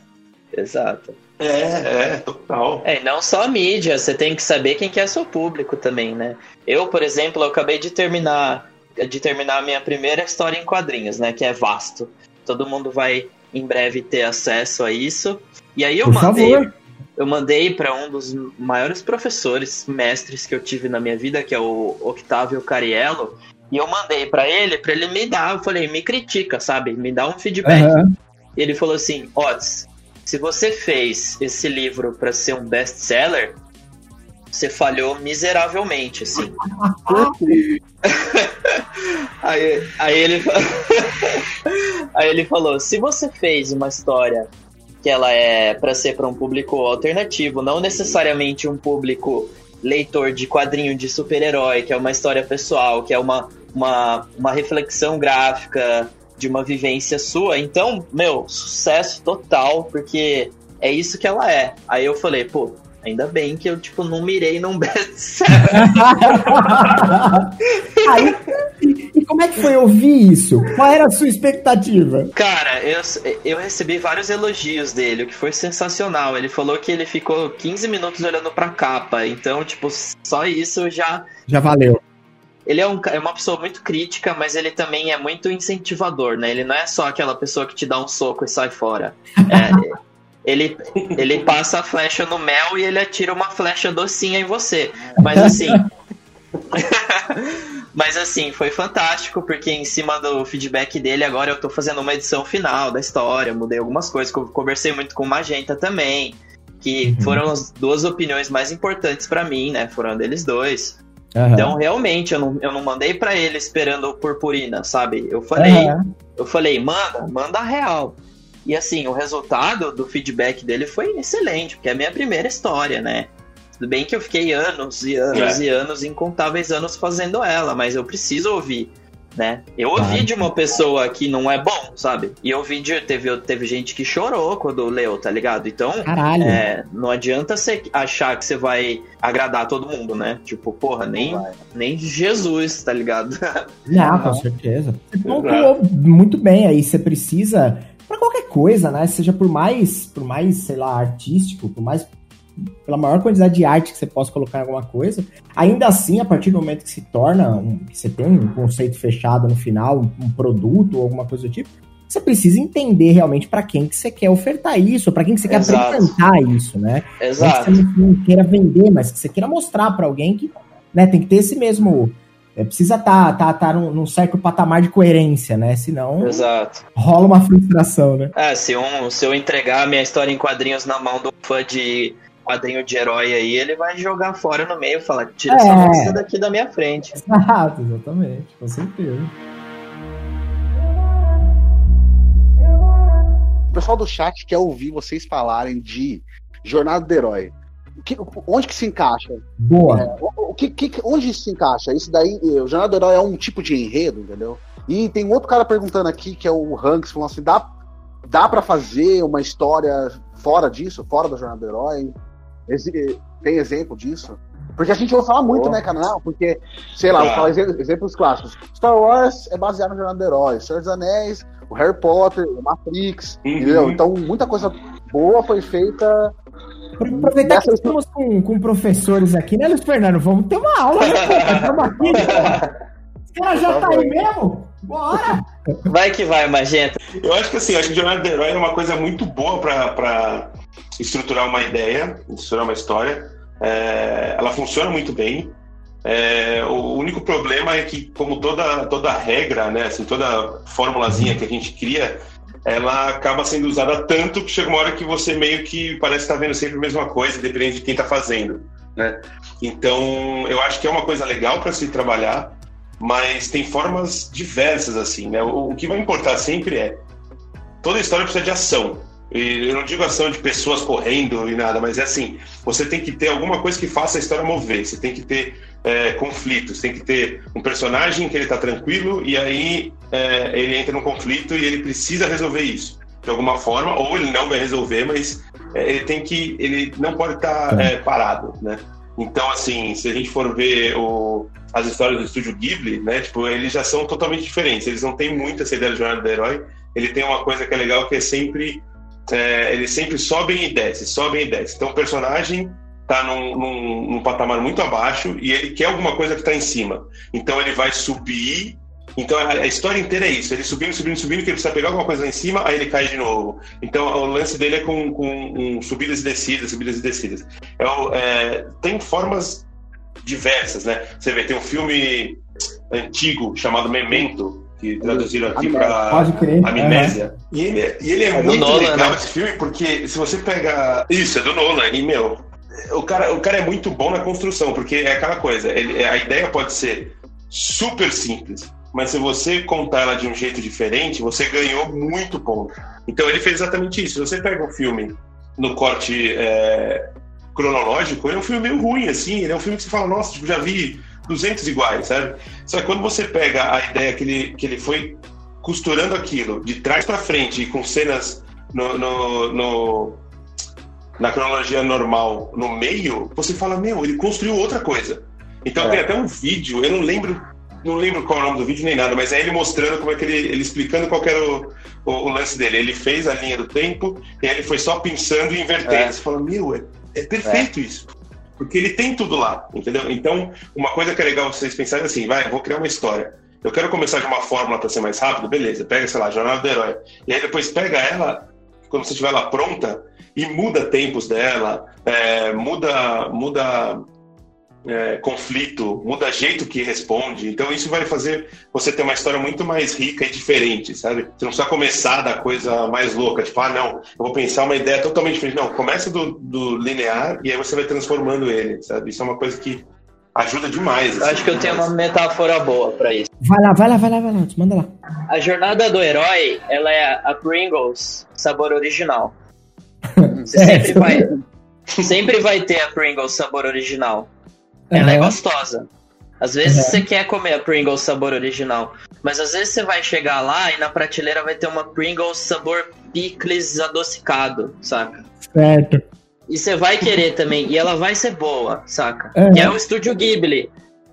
C: Exato.
D: É, é, total.
C: É, e não só a mídia, você tem que saber quem que é seu público também, né? Eu, por exemplo, eu acabei de terminar de terminar a minha primeira história em quadrinhos, né? Que é vasto. Todo mundo vai em breve ter acesso a isso. E aí eu
A: Por
C: mandei,
A: favor.
C: Eu mandei para um dos maiores professores, mestres que eu tive na minha vida, que é o Octávio Cariello, e eu mandei para ele, para ele me dar, eu falei, me critica, sabe? Me dá um feedback.
A: Aham.
C: E ele falou assim: Otis, se você fez esse livro para ser um best-seller, você falhou miseravelmente, assim. aí, aí ele aí ele falou: se você fez uma história que ela é para ser para um público alternativo, não necessariamente um público leitor de quadrinho de super-herói, que é uma história pessoal, que é uma, uma, uma reflexão gráfica de uma vivência sua, então, meu, sucesso total, porque é isso que ela é. Aí eu falei, pô, ainda bem que eu, tipo, não mirei num best-seller.
A: Aí, e, e como é que foi ouvir isso? Qual era a sua expectativa?
C: Cara, eu, eu recebi vários elogios dele, o que foi sensacional. Ele falou que ele ficou 15 minutos olhando pra capa, então, tipo, só isso já.
A: Já valeu.
C: Ele é, um, é uma pessoa muito crítica, mas ele também é muito incentivador, né? Ele não é só aquela pessoa que te dá um soco e sai fora. É, ele, ele passa a flecha no mel e ele atira uma flecha docinha em você. Mas assim. Mas assim, foi fantástico, porque em cima do feedback dele, agora eu tô fazendo uma edição final da história, mudei algumas coisas, co- conversei muito com o Magenta também, que
A: Uhum.
C: foram as duas opiniões mais importantes pra mim, né? Foram deles dois.
A: Aham.
C: Então, realmente, eu não, eu não mandei pra ele esperando purpurina, sabe? Eu falei,
A: Aham.
C: eu falei, manda, manda a real. E assim, o resultado do feedback dele foi excelente, porque é a minha primeira história, né? Tudo bem que eu fiquei anos e anos
D: É.
C: e anos, incontáveis anos fazendo ela, mas eu preciso ouvir, né? Eu ouvi
A: Claro.
C: de uma pessoa que não é bom, sabe? E eu ouvi de. Teve, teve gente que chorou quando leu, tá ligado? Então.
A: Caralho.
C: É, não adianta você achar que você vai agradar todo mundo, né? Tipo, porra, nem, nem Jesus, tá ligado?
A: Não, com certeza. Você pontuou muito bem aí. Você precisa, pra qualquer coisa, né? Seja por mais, por mais, sei lá, artístico, por mais. pela maior quantidade de arte que você possa colocar em alguma coisa, ainda assim, a partir do momento que se torna, um, que você tem um conceito fechado no final, um, um produto ou alguma coisa do tipo, você precisa entender realmente pra quem que você quer ofertar isso, pra quem que você quer
C: Exato.
A: apresentar isso, né? Não que
C: Exato.
A: você não, não queira vender, mas que você queira mostrar pra alguém que né, tem que ter esse mesmo. É, precisa estar tá, tá, tá num, num certo patamar de coerência, né? Senão
C: Exato.
A: rola uma frustração, né?
C: É, se, um, se eu entregar a minha história em quadrinhos na mão do fã de quadrinho de herói aí, ele vai jogar fora no meio e falar, tira essa
A: É.
C: moça daqui da minha frente.
A: Exato, exatamente, com certeza.
B: O pessoal do chat quer ouvir vocês falarem de Jornada do Herói. Que- onde que se encaixa?
A: Boa.
B: É, que, que- onde isso se encaixa? Isso daí, eh, o Jornada do Herói é um tipo de enredo, entendeu? E tem outro cara perguntando aqui, que é o Hanks, falando assim: dá, dá para fazer uma história fora disso, fora da Jornada do Herói? Exi- tem exemplo disso? Porque a gente ouve falar muito,
C: Oh.
B: né, canal? Porque, sei lá, vou
D: Ah.
B: falar exe- exemplos clássicos. Star Wars é baseado na Jornada do Herói, Senhor dos Anéis, o Harry Potter, o Matrix,
D: Uhum.
B: entendeu? Então, muita coisa boa foi feita.
A: Aproveitar que
B: Essa-
A: estamos com, com professores aqui, né, Luiz Fernando? Vamos ter uma aula, né? Estamos aqui. Os caras já tá aí mesmo? Bora!
C: Vai que vai, Magenta.
D: Eu acho que assim, acho que Jornada do Herói é uma coisa muito boa para estruturar uma ideia, estruturar uma história. É, ela funciona muito bem. É, o único problema é que, como toda, toda regra, né, assim, toda formulazinha que a gente cria, ela acaba sendo usada tanto que chega uma hora que você meio que parece estar vendo sempre a mesma coisa, dependendo de quem está fazendo. Né? Então, eu acho que é uma coisa legal para se trabalhar, mas tem formas diversas assim. Né? O, o que vai importar sempre é toda história precisa de ação. E eu não digo ação de pessoas correndo e nada, mas é assim: você tem que ter alguma coisa que faça a história mover. Você tem que ter é, conflitos, tem que ter um personagem que ele está tranquilo e aí é, ele entra num conflito e ele precisa resolver isso de alguma forma, ou ele não vai resolver, mas é, ele tem que, ele não pode estar tá, é, parado, né? Então, assim, se a gente for ver o, as histórias do estúdio Ghibli, né, tipo, eles já são totalmente diferentes. Eles não têm muito essa ideia de jornada do herói. Ele tem uma coisa que é legal que é sempre, é, eles sempre sobem e descem, sobem e descem. Então, o personagem está num, num, num, patamar muito abaixo e ele quer alguma coisa que está em cima. Então ele vai subir. Então a, a, história inteira é isso: ele subindo, subindo, subindo, que ele precisa pegar alguma coisa lá em cima, aí ele cai de novo. Então o lance dele é com, com um, subidas e descidas, subidas e descidas. É, é, tem formas diversas, né? Você vê, tem um filme antigo chamado Memento, que traduziram aqui para Amnésia. E ele, e ele é, é muito Nolan, legal né? esse filme, porque se você pega. Isso, é do Nolan, e meu, o cara, o cara é muito bom na construção, porque é aquela coisa, ele, a ideia pode ser super simples, mas se você contar ela de um jeito diferente, você ganhou muito ponto. Então ele fez exatamente isso. Se você pega um filme no corte é, cronológico, ele é um filme meio ruim, assim, ele é um filme que você fala, nossa, tipo, já vi 200 iguais, sabe? Só que quando você pega a ideia que ele, que ele foi costurando aquilo de trás para frente e com cenas no, no, no na cronologia normal no meio, você fala, meu, ele construiu outra coisa. Então é. tem até um vídeo, eu não lembro, não lembro qual é o nome do vídeo nem nada, mas é ele mostrando como é que ele, ele explicando qual era o, o, o, lance dele. Ele fez a linha do tempo e aí ele foi só pensando e invertendo. É. Você fala, meu, é, é perfeito é. isso. Porque ele tem tudo lá, entendeu? Então, uma coisa que é legal vocês pensarem assim, vai, eu vou criar uma história. Eu quero começar de uma fórmula para ser mais rápido, beleza, pega, sei lá, Jornada do Herói. E aí depois pega ela, quando você tiver ela pronta, e muda tempos dela, é, muda, muda é, conflito, muda jeito que responde. Então isso vai fazer você ter uma história muito mais rica e diferente, sabe? Você não precisa começar da coisa mais louca, tipo, ah, não, eu vou pensar uma ideia totalmente diferente. Não, começa do, do linear e aí você vai transformando ele, sabe? Isso é uma coisa que ajuda demais.
C: Assim, Acho que eu tenho uma metáfora boa para isso.
A: Vai lá, vai lá, vai lá, vai lá, manda lá.
C: A jornada do herói, ela é a Pringles sabor original. Você sempre vai, sempre vai ter a Pringles sabor original. Ela uhum. é gostosa. Às vezes uhum. você quer comer a Pringles sabor original, mas às vezes você vai chegar lá e na prateleira vai ter uma Pringles sabor picles adocicado, saca?
A: Certo.
C: E você vai querer também, e ela vai ser boa, saca? Uhum. Que é o Estúdio Ghibli.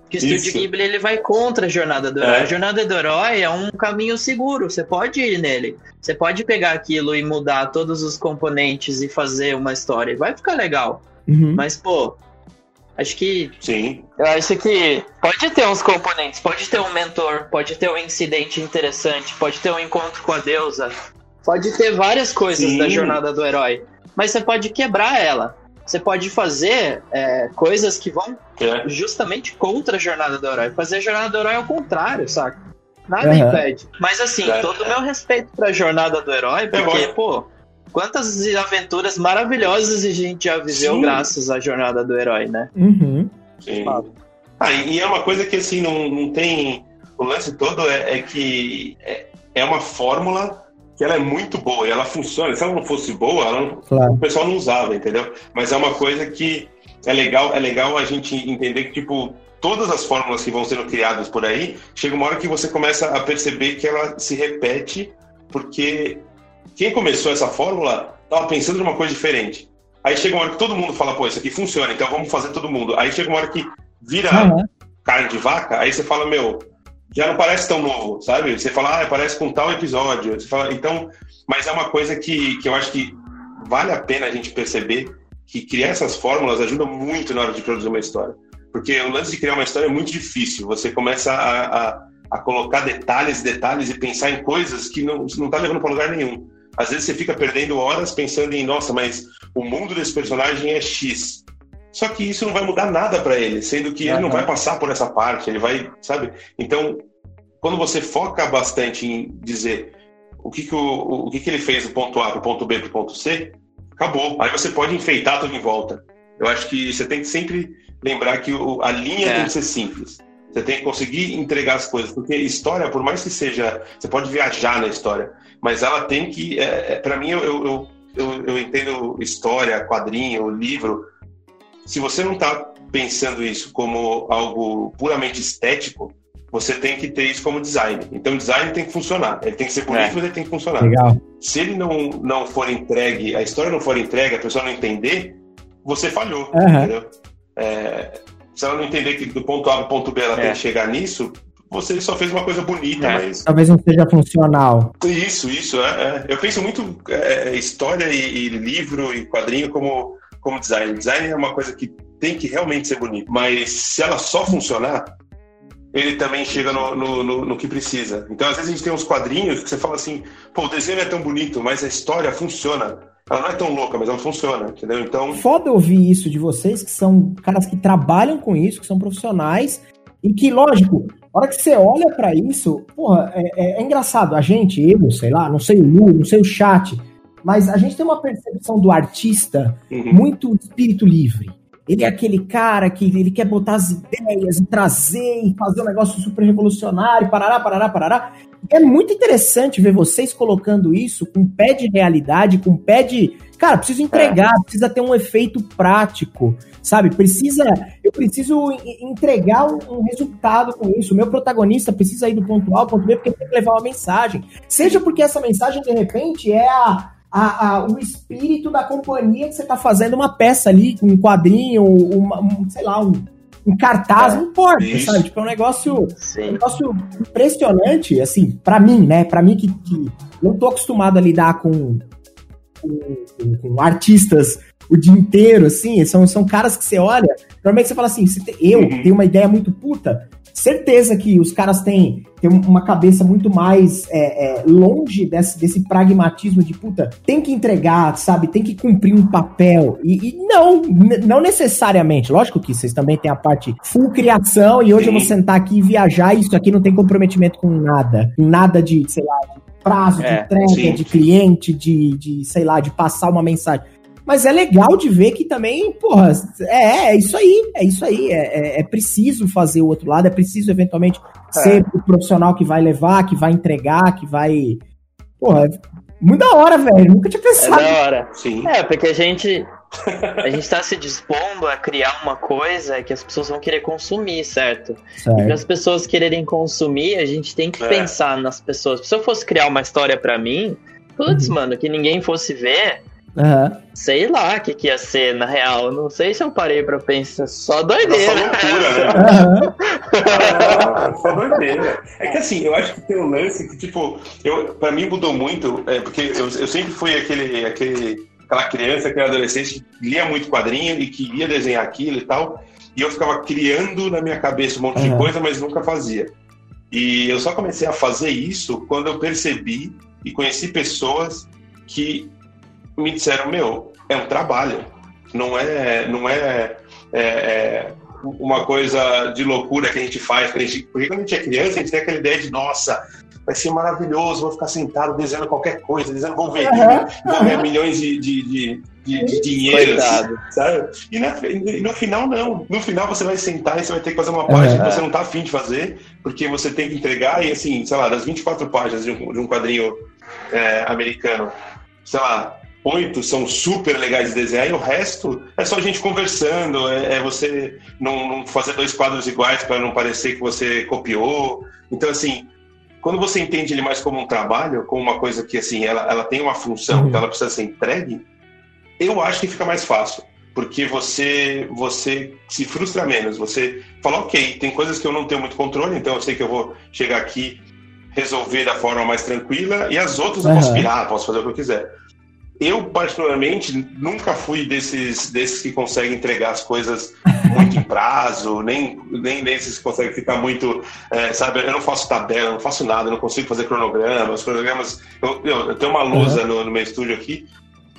C: Que o Estúdio Ghibli ele vai contra a jornada do herói. É. A jornada do herói é um caminho seguro, você pode ir nele. Você pode pegar aquilo e mudar todos os componentes e fazer uma história. Vai ficar legal. Uhum. Mas, pô, acho que.
D: Sim.
C: Eu acho que pode ter uns componentes, pode ter um mentor, pode ter um incidente interessante, pode ter um encontro com a deusa, pode ter várias coisas Sim. da jornada do herói. Mas você pode quebrar ela. Você pode fazer é, coisas que vão é. justamente contra a jornada do herói. Fazer a jornada do herói ao contrário, saca? Nada uhum. impede. Mas assim, é. todo o meu respeito pra jornada do herói, é porque, pô, quantas aventuras maravilhosas a gente já viveu Sim. graças à jornada do herói, né?
A: Uhum.
D: Sim. Ah, e é uma coisa que assim, não, não tem. O lance todo é, é que é, é uma fórmula que ela é muito boa e ela funciona. Se ela não fosse boa, não, claro. o pessoal não usava, entendeu? Mas é uma coisa que é legal, é legal a gente entender que, tipo, todas as fórmulas que vão sendo criadas por aí, chega uma hora que você começa a perceber que ela se repete, porque quem começou essa fórmula estava pensando em uma coisa diferente. Aí chega uma hora que todo mundo fala, pô, isso aqui funciona, então vamos fazer todo mundo. Aí chega uma hora que vira uhum. carne de vaca, aí você fala, meu, já não parece tão novo, sabe? Você fala, ah, parece com tal episódio. Você fala, então, mas é uma coisa que, que eu acho que vale a pena a gente perceber que criar essas fórmulas ajuda muito na hora de produzir uma história. Porque o lance de criar uma história é muito difícil. Você começa a, a, a colocar detalhes, detalhes e pensar em coisas que não está levando para lugar nenhum. Às vezes você fica perdendo horas pensando em, nossa, mas o mundo desse personagem é X. Só que isso não vai mudar nada para ele, sendo que ele não vai passar por essa parte, ele vai, sabe? Então, quando você foca bastante em dizer o que, que, o, o que, que ele fez do ponto A para o ponto B para o ponto C, acabou. Aí você pode enfeitar tudo em volta. Eu acho que você tem que sempre lembrar que o, a linha é. tem que ser simples. Você tem que conseguir entregar as coisas, porque história, por mais que seja, você pode viajar na história, mas ela tem que, é, é, para mim, eu, eu, eu, eu, entendo história, quadrinho, livro. Se você não está pensando isso como algo puramente estético, você tem que ter isso como design. Então, o design tem que funcionar. Ele tem que ser bonito, é. mas ele tem que funcionar.
A: Legal.
D: Se ele não, não for entregue, a história não for entregue, a pessoa não entender, você falhou,
A: uhum.
D: entendeu? É, se ela não entender que do ponto A ao ponto B ela é. tem que chegar nisso, você só fez uma coisa bonita, é. mas.
A: Talvez não seja funcional.
D: Isso, isso. É, é. Eu penso muito é, história e, e, livro e quadrinho como, como design. Design é uma coisa que tem que realmente ser bonito. Mas se ela só funcionar, ele também chega no, no, no, no, que precisa. Então, às vezes, a gente tem uns quadrinhos que você fala assim, pô, o desenho é tão bonito, mas a história funciona. Ela não é tão louca, mas ela funciona, entendeu? Então.
A: Foda ouvir isso de vocês, que são caras que trabalham com isso, que são profissionais, e que, lógico, a hora que você olha para isso, porra, é, é, é, engraçado. A gente, eu, sei lá, não sei o Lu, não sei o chat, mas a gente tem uma percepção do artista uhum. muito espírito livre. Ele é aquele cara que ele quer botar as ideias e trazer e fazer um negócio super revolucionário, parará, parará, parará. É muito interessante ver vocês colocando isso com pé de realidade, com pé de. Cara, preciso entregar, é. precisa ter um efeito prático, sabe? Precisa. Eu preciso entregar um, resultado com isso. O meu protagonista precisa ir do ponto A ao ponto B porque tem que levar uma mensagem. Seja porque essa mensagem, de repente, é a a, a, o espírito da companhia que você está fazendo uma peça ali, um quadrinho, uma, um, sei lá, um, um cartaz, é, não importa, isso. sabe? Tipo, é um negócio, um negócio impressionante, assim, para mim, né? Para mim que, que não tô acostumado a lidar com, com, com, artistas o dia inteiro, assim, são, são caras que você olha, normalmente você fala assim, você tem, eu uhum. tenho uma ideia muito puta, certeza que os caras têm, têm uma cabeça muito mais é, é, longe desse, desse pragmatismo de puta, tem que entregar, sabe? Tem que cumprir um papel. E, e não, não necessariamente. Lógico que vocês também têm a parte full criação e hoje Sim. eu vou sentar aqui e viajar e isso aqui não tem comprometimento com nada. Nada de, sei lá, de prazo é, de entrega, sim. de cliente, de, de, sei lá, de passar uma mensagem. Mas é legal de ver que também, porra, é, é isso aí, é isso aí. É, é, é preciso fazer o outro lado, é preciso eventualmente é. ser o profissional que vai levar, que vai entregar, que vai. Porra, muito da hora, velho. Nunca tinha pensado.
C: É da hora. Sim. É, porque a gente. A gente está se dispondo a criar uma coisa que as pessoas vão querer consumir, certo? certo. E para as pessoas quererem consumir, a gente tem que é. pensar nas pessoas. Se eu fosse criar uma história para mim, putz, uhum. mano, que ninguém fosse ver, Uhum. Sei lá o que, que ia ser, na real. Não sei se eu parei pra pensar. Só doideira. Só loucura, né? Uhum.
D: ah, só doideira. É que assim, eu acho que tem um lance que, tipo, eu, pra mim mudou muito, é, porque eu, eu sempre fui aquele, aquele, aquela criança, aquele adolescente que lia muito quadrinho e queria desenhar aquilo e tal. E eu ficava criando na minha cabeça um monte uhum. de coisa, mas nunca fazia. E eu só comecei a fazer isso quando eu percebi e conheci pessoas que me disseram, meu, é um trabalho, não é, não é, é, é uma coisa de loucura que a gente faz, a gente, porque quando a gente é criança, a gente tem aquela ideia de, nossa, vai ser maravilhoso, vou ficar sentado desenhando qualquer coisa, desenhando, vender, uhum. vou ganhar milhões de, de, de, de, de dinheiro, sabe? E, na, e, no final, não. No final, você vai sentar e você vai ter que fazer uma página uhum. que você não está afim de fazer, porque você tem que entregar, e assim, sei lá, das 24 páginas de um, de um quadrinho é, americano, sei lá, oito são super legais de desenhar e o resto é só a gente conversando, é, é você não, não, fazer dois quadros iguais para não parecer que você copiou. Então, assim, quando você entende ele mais como um trabalho, como uma coisa que, assim, ela, ela tem uma função, uhum. que ela precisa ser entregue, eu acho que fica mais fácil. Porque você, você se frustra menos. Você fala, ok, tem coisas que eu não tenho muito controle, então eu sei que eu vou chegar aqui resolver da forma mais tranquila, e as outras uhum. eu posso virar, posso fazer o que eu quiser. Eu, particularmente, nunca fui desses, desses que conseguem entregar as coisas muito em prazo, nem, nem desses que conseguem ficar muito. É, sabe, eu não faço tabela, não faço nada, não consigo fazer cronograma. Os cronogramas. Eu, eu, eu tenho uma lousa uhum. no, no, meu estúdio aqui,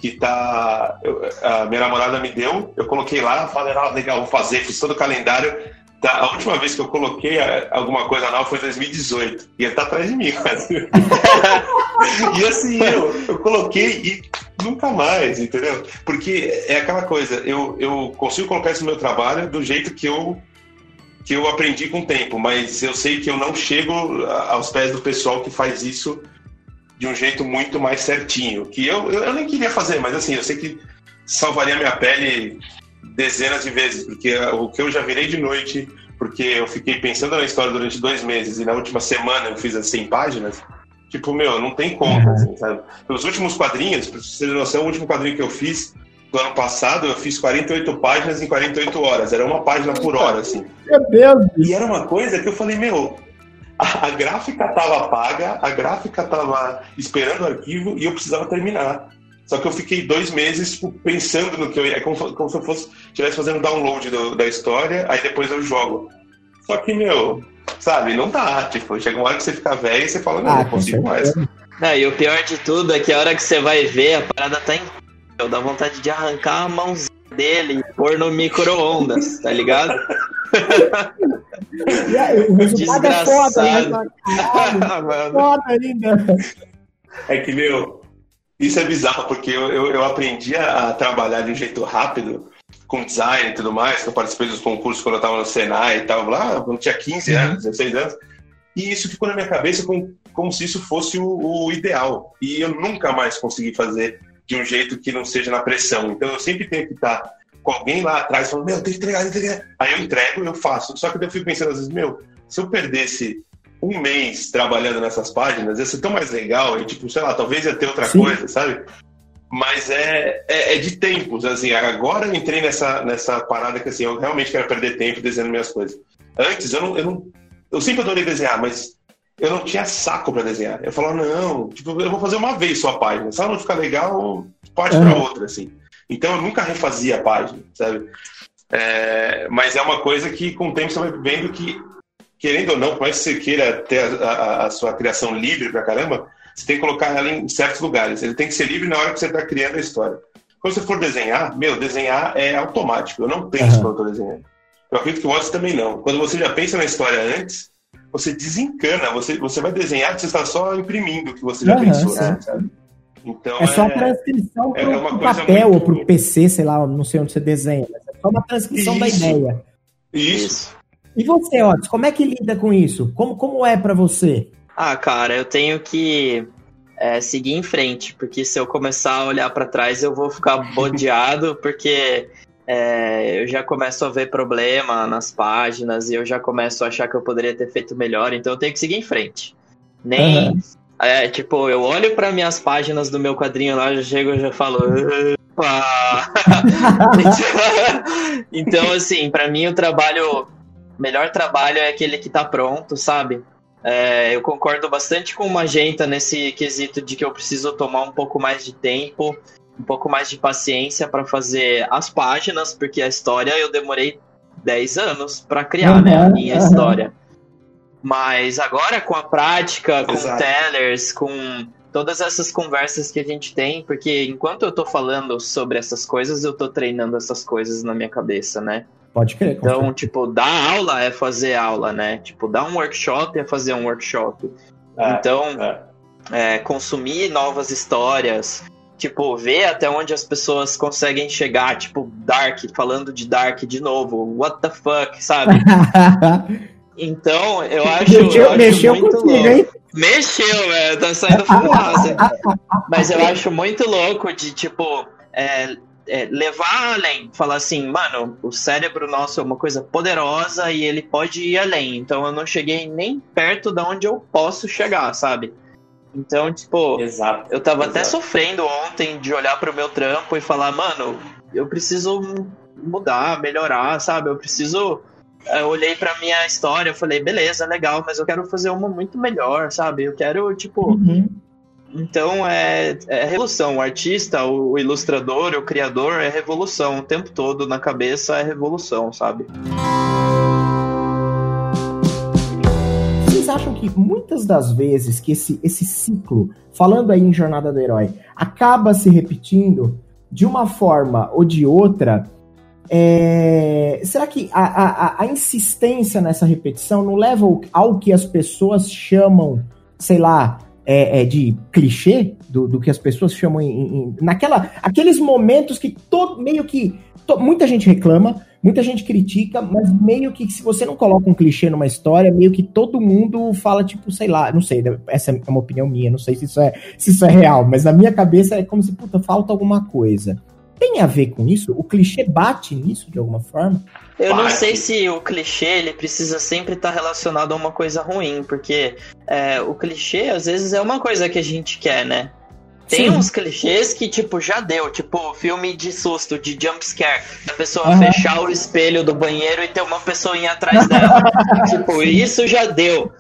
D: que tá. eu- a minha namorada me deu, eu coloquei lá, falei, ah, legal, vou fazer, fiz todo o calendário. Tá, a última vez que eu coloquei a- alguma coisa nova foi em 2018. E ele tá atrás de mim, quase. e assim, eu, eu coloquei e nunca mais, entendeu? Porque é aquela coisa, eu, eu consigo colocar isso no meu trabalho do jeito que eu que eu aprendi com o tempo, mas eu sei que eu não chego aos pés do pessoal que faz isso de um jeito muito mais certinho. Que eu, eu, eu nem queria fazer, mas assim, eu sei que salvaria minha pele dezenas de vezes, porque o que eu já virei de noite, porque eu fiquei pensando na história durante dois meses e na última semana eu fiz as 100 páginas, tipo, meu, não tem conta, assim, sabe? Os últimos quadrinhos, pra vocês terem noção, o último quadrinho que eu fiz do ano passado, eu fiz 48 páginas em 48 horas, era uma página por hora, assim.
A: Meu Deus!
D: E era uma coisa que eu falei, meu, a, a gráfica tava paga, a gráfica tava esperando o arquivo e eu precisava terminar. Só que eu fiquei dois meses tipo, pensando no que eu ia. É como, como se eu fosse estivesse fazendo download do- da história, aí depois eu jogo. Só que, meu, sabe, não dá. Tipo, chega uma hora que você fica velho e você fala, não,
A: Ah,
D: não consigo mais.
C: Não, e o pior de tudo é que a hora que você vai ver, a parada tá incrível. Dá vontade de arrancar a mãozinha dele e pôr no micro-ondas, tá ligado?
A: Aí, o resultado é foda, né?
C: Desgraçado.
A: Caralho,
C: Mano.
A: foda ainda.
D: É que, meu, isso é bizarro, porque eu, eu, eu aprendi a trabalhar de um jeito rápido, com design e tudo mais, que eu participei dos concursos quando eu tava no Senai e tal, lá, quando eu tinha 15
A: Uhum.
D: anos, 16 anos, e isso ficou na minha cabeça como, como se isso fosse o, o ideal. E eu nunca mais consegui fazer de um jeito que não seja na pressão. Então eu sempre tenho que estar com alguém lá atrás falando, meu, tem que entregar, tem que entregar. Aí eu entrego, eu faço. Só que eu fico pensando às vezes, meu, se eu perdesse um mês trabalhando nessas páginas, ia ser tão mais legal, e tipo, sei lá, talvez ia ter outra
A: Sim.
D: coisa, sabe? Mas é, é, é de tempos, assim, agora eu entrei nessa, nessa parada que assim, eu realmente quero perder tempo desenhando minhas coisas. Antes, eu não, eu não. Eu sempre adorei desenhar, mas eu não tinha saco pra desenhar. Eu falava, não, tipo, eu vou fazer uma vez só a página. Se ela não ficar legal, parte
A: Uhum.
D: outra, assim. Então eu nunca refazia a página, sabe? É, mas é uma coisa que com o tempo você vai vendo que, querendo ou não, por mais que você queira ter a, a- a sua criação livre pra caramba, você tem que colocar ela em certos lugares. Ele tem que ser livre na hora que você está criando a história. Quando você for desenhar, meu, desenhar é automático. Eu não penso
A: Aham.
D: quando eu tô desenhando. Eu acredito que o Watts também não. Quando você já pensa na história antes, você desencana. Você, você vai desenhar, você está só imprimindo o que você já
A: Aham,
D: pensou, né, sabe? Então,
A: É só a transcrição
D: é
A: pro
D: coisa
A: papel
D: muito-
A: ou pro PC, sei lá, não sei onde você desenha. É só uma transcrição da
D: Isso.
A: ideia.
D: Isso.
A: E você, Otis, como é que lida com isso? Como, como é pra você?
C: Ah, cara, eu tenho que é, seguir em frente, porque se eu começar a olhar pra trás, eu vou ficar bodeado, porque é, eu já começo a ver problema nas páginas e eu já começo a achar que eu poderia ter feito melhor, então eu tenho que seguir em frente. Nem.
A: Aham.
C: É, tipo, eu olho para minhas páginas do meu quadrinho lá, eu já chego e já falo. "Opa!" então, então, assim, para mim o trabalho. O melhor trabalho é aquele que tá pronto, sabe? É, eu concordo bastante com o Magenta nesse quesito de que eu preciso tomar um pouco mais de tempo, um pouco mais de paciência para fazer as páginas, porque a história eu demorei 10 anos para criar, né? A
A: Uhum,
C: minha
A: uhum.
C: história. Mas agora com a prática, com
D: Exato.
C: tellers, com todas essas conversas que a gente tem, porque enquanto eu tô falando sobre essas coisas, eu tô treinando essas coisas na minha cabeça, né?
A: Pode crer.
C: Então, tipo, dar aula é fazer aula, né? Tipo, dar um workshop é fazer um workshop.
D: É,
C: então,
D: é.
C: é, consumir novas histórias, tipo, ver até onde as pessoas conseguem chegar, tipo, Dark, falando de Dark de novo, what the fuck, sabe?
A: certeza.
C: Então, eu acho, eu
A: mexeu
C: acho
A: mexeu
C: muito
A: contigo,
C: louco.
A: hein?
C: Mexeu, velho, tá saindo fumaça. Mas eu acho muito louco de, tipo, é, é, levar além. Falar assim, mano, o cérebro nosso é uma coisa poderosa e ele pode ir além. Então eu não cheguei nem perto de onde eu posso chegar, sabe? Então, tipo,
D: Exato.
C: eu tava até
D: Exato.
C: sofrendo ontem de olhar pro meu trampo e falar, mano, eu preciso mudar, melhorar, sabe? Eu preciso. Eu olhei pra minha história, eu falei, beleza, legal, mas eu quero fazer uma muito melhor, sabe? Eu quero, tipo.
A: Uhum.
C: Então é, é revolução. O artista, o, o ilustrador, o criador é revolução. O tempo todo na cabeça é revolução, sabe?
A: Vocês acham que muitas das vezes que esse, esse ciclo, falando aí em Jornada do Herói, acaba se repetindo de uma forma ou de outra? É, será que a, a, a, insistência nessa repetição não leva ao, que as pessoas chamam, sei lá, é, é de clichê? Do, do, que as pessoas chamam em, em, naquela aqueles momentos que todo meio que to, muita gente reclama, muita gente critica, mas meio que se você não coloca um clichê numa história, meio que todo mundo fala, tipo, sei lá, não sei, essa é uma opinião minha, não sei se isso é, se isso é real, mas na minha cabeça é como se, puta, falta alguma coisa. Tem a ver com isso? O clichê bate nisso de alguma forma?
C: Eu não sei se o clichê ele precisa sempre estar relacionado a uma coisa ruim, porque é, o clichê às vezes é uma coisa que a gente quer, né? Tem Sim. uns clichês que, tipo, já deu. Tipo, filme de susto, de jump scare. A pessoa uhum. fechar o espelho do banheiro e ter uma pessoinha atrás dela. tipo, isso já deu.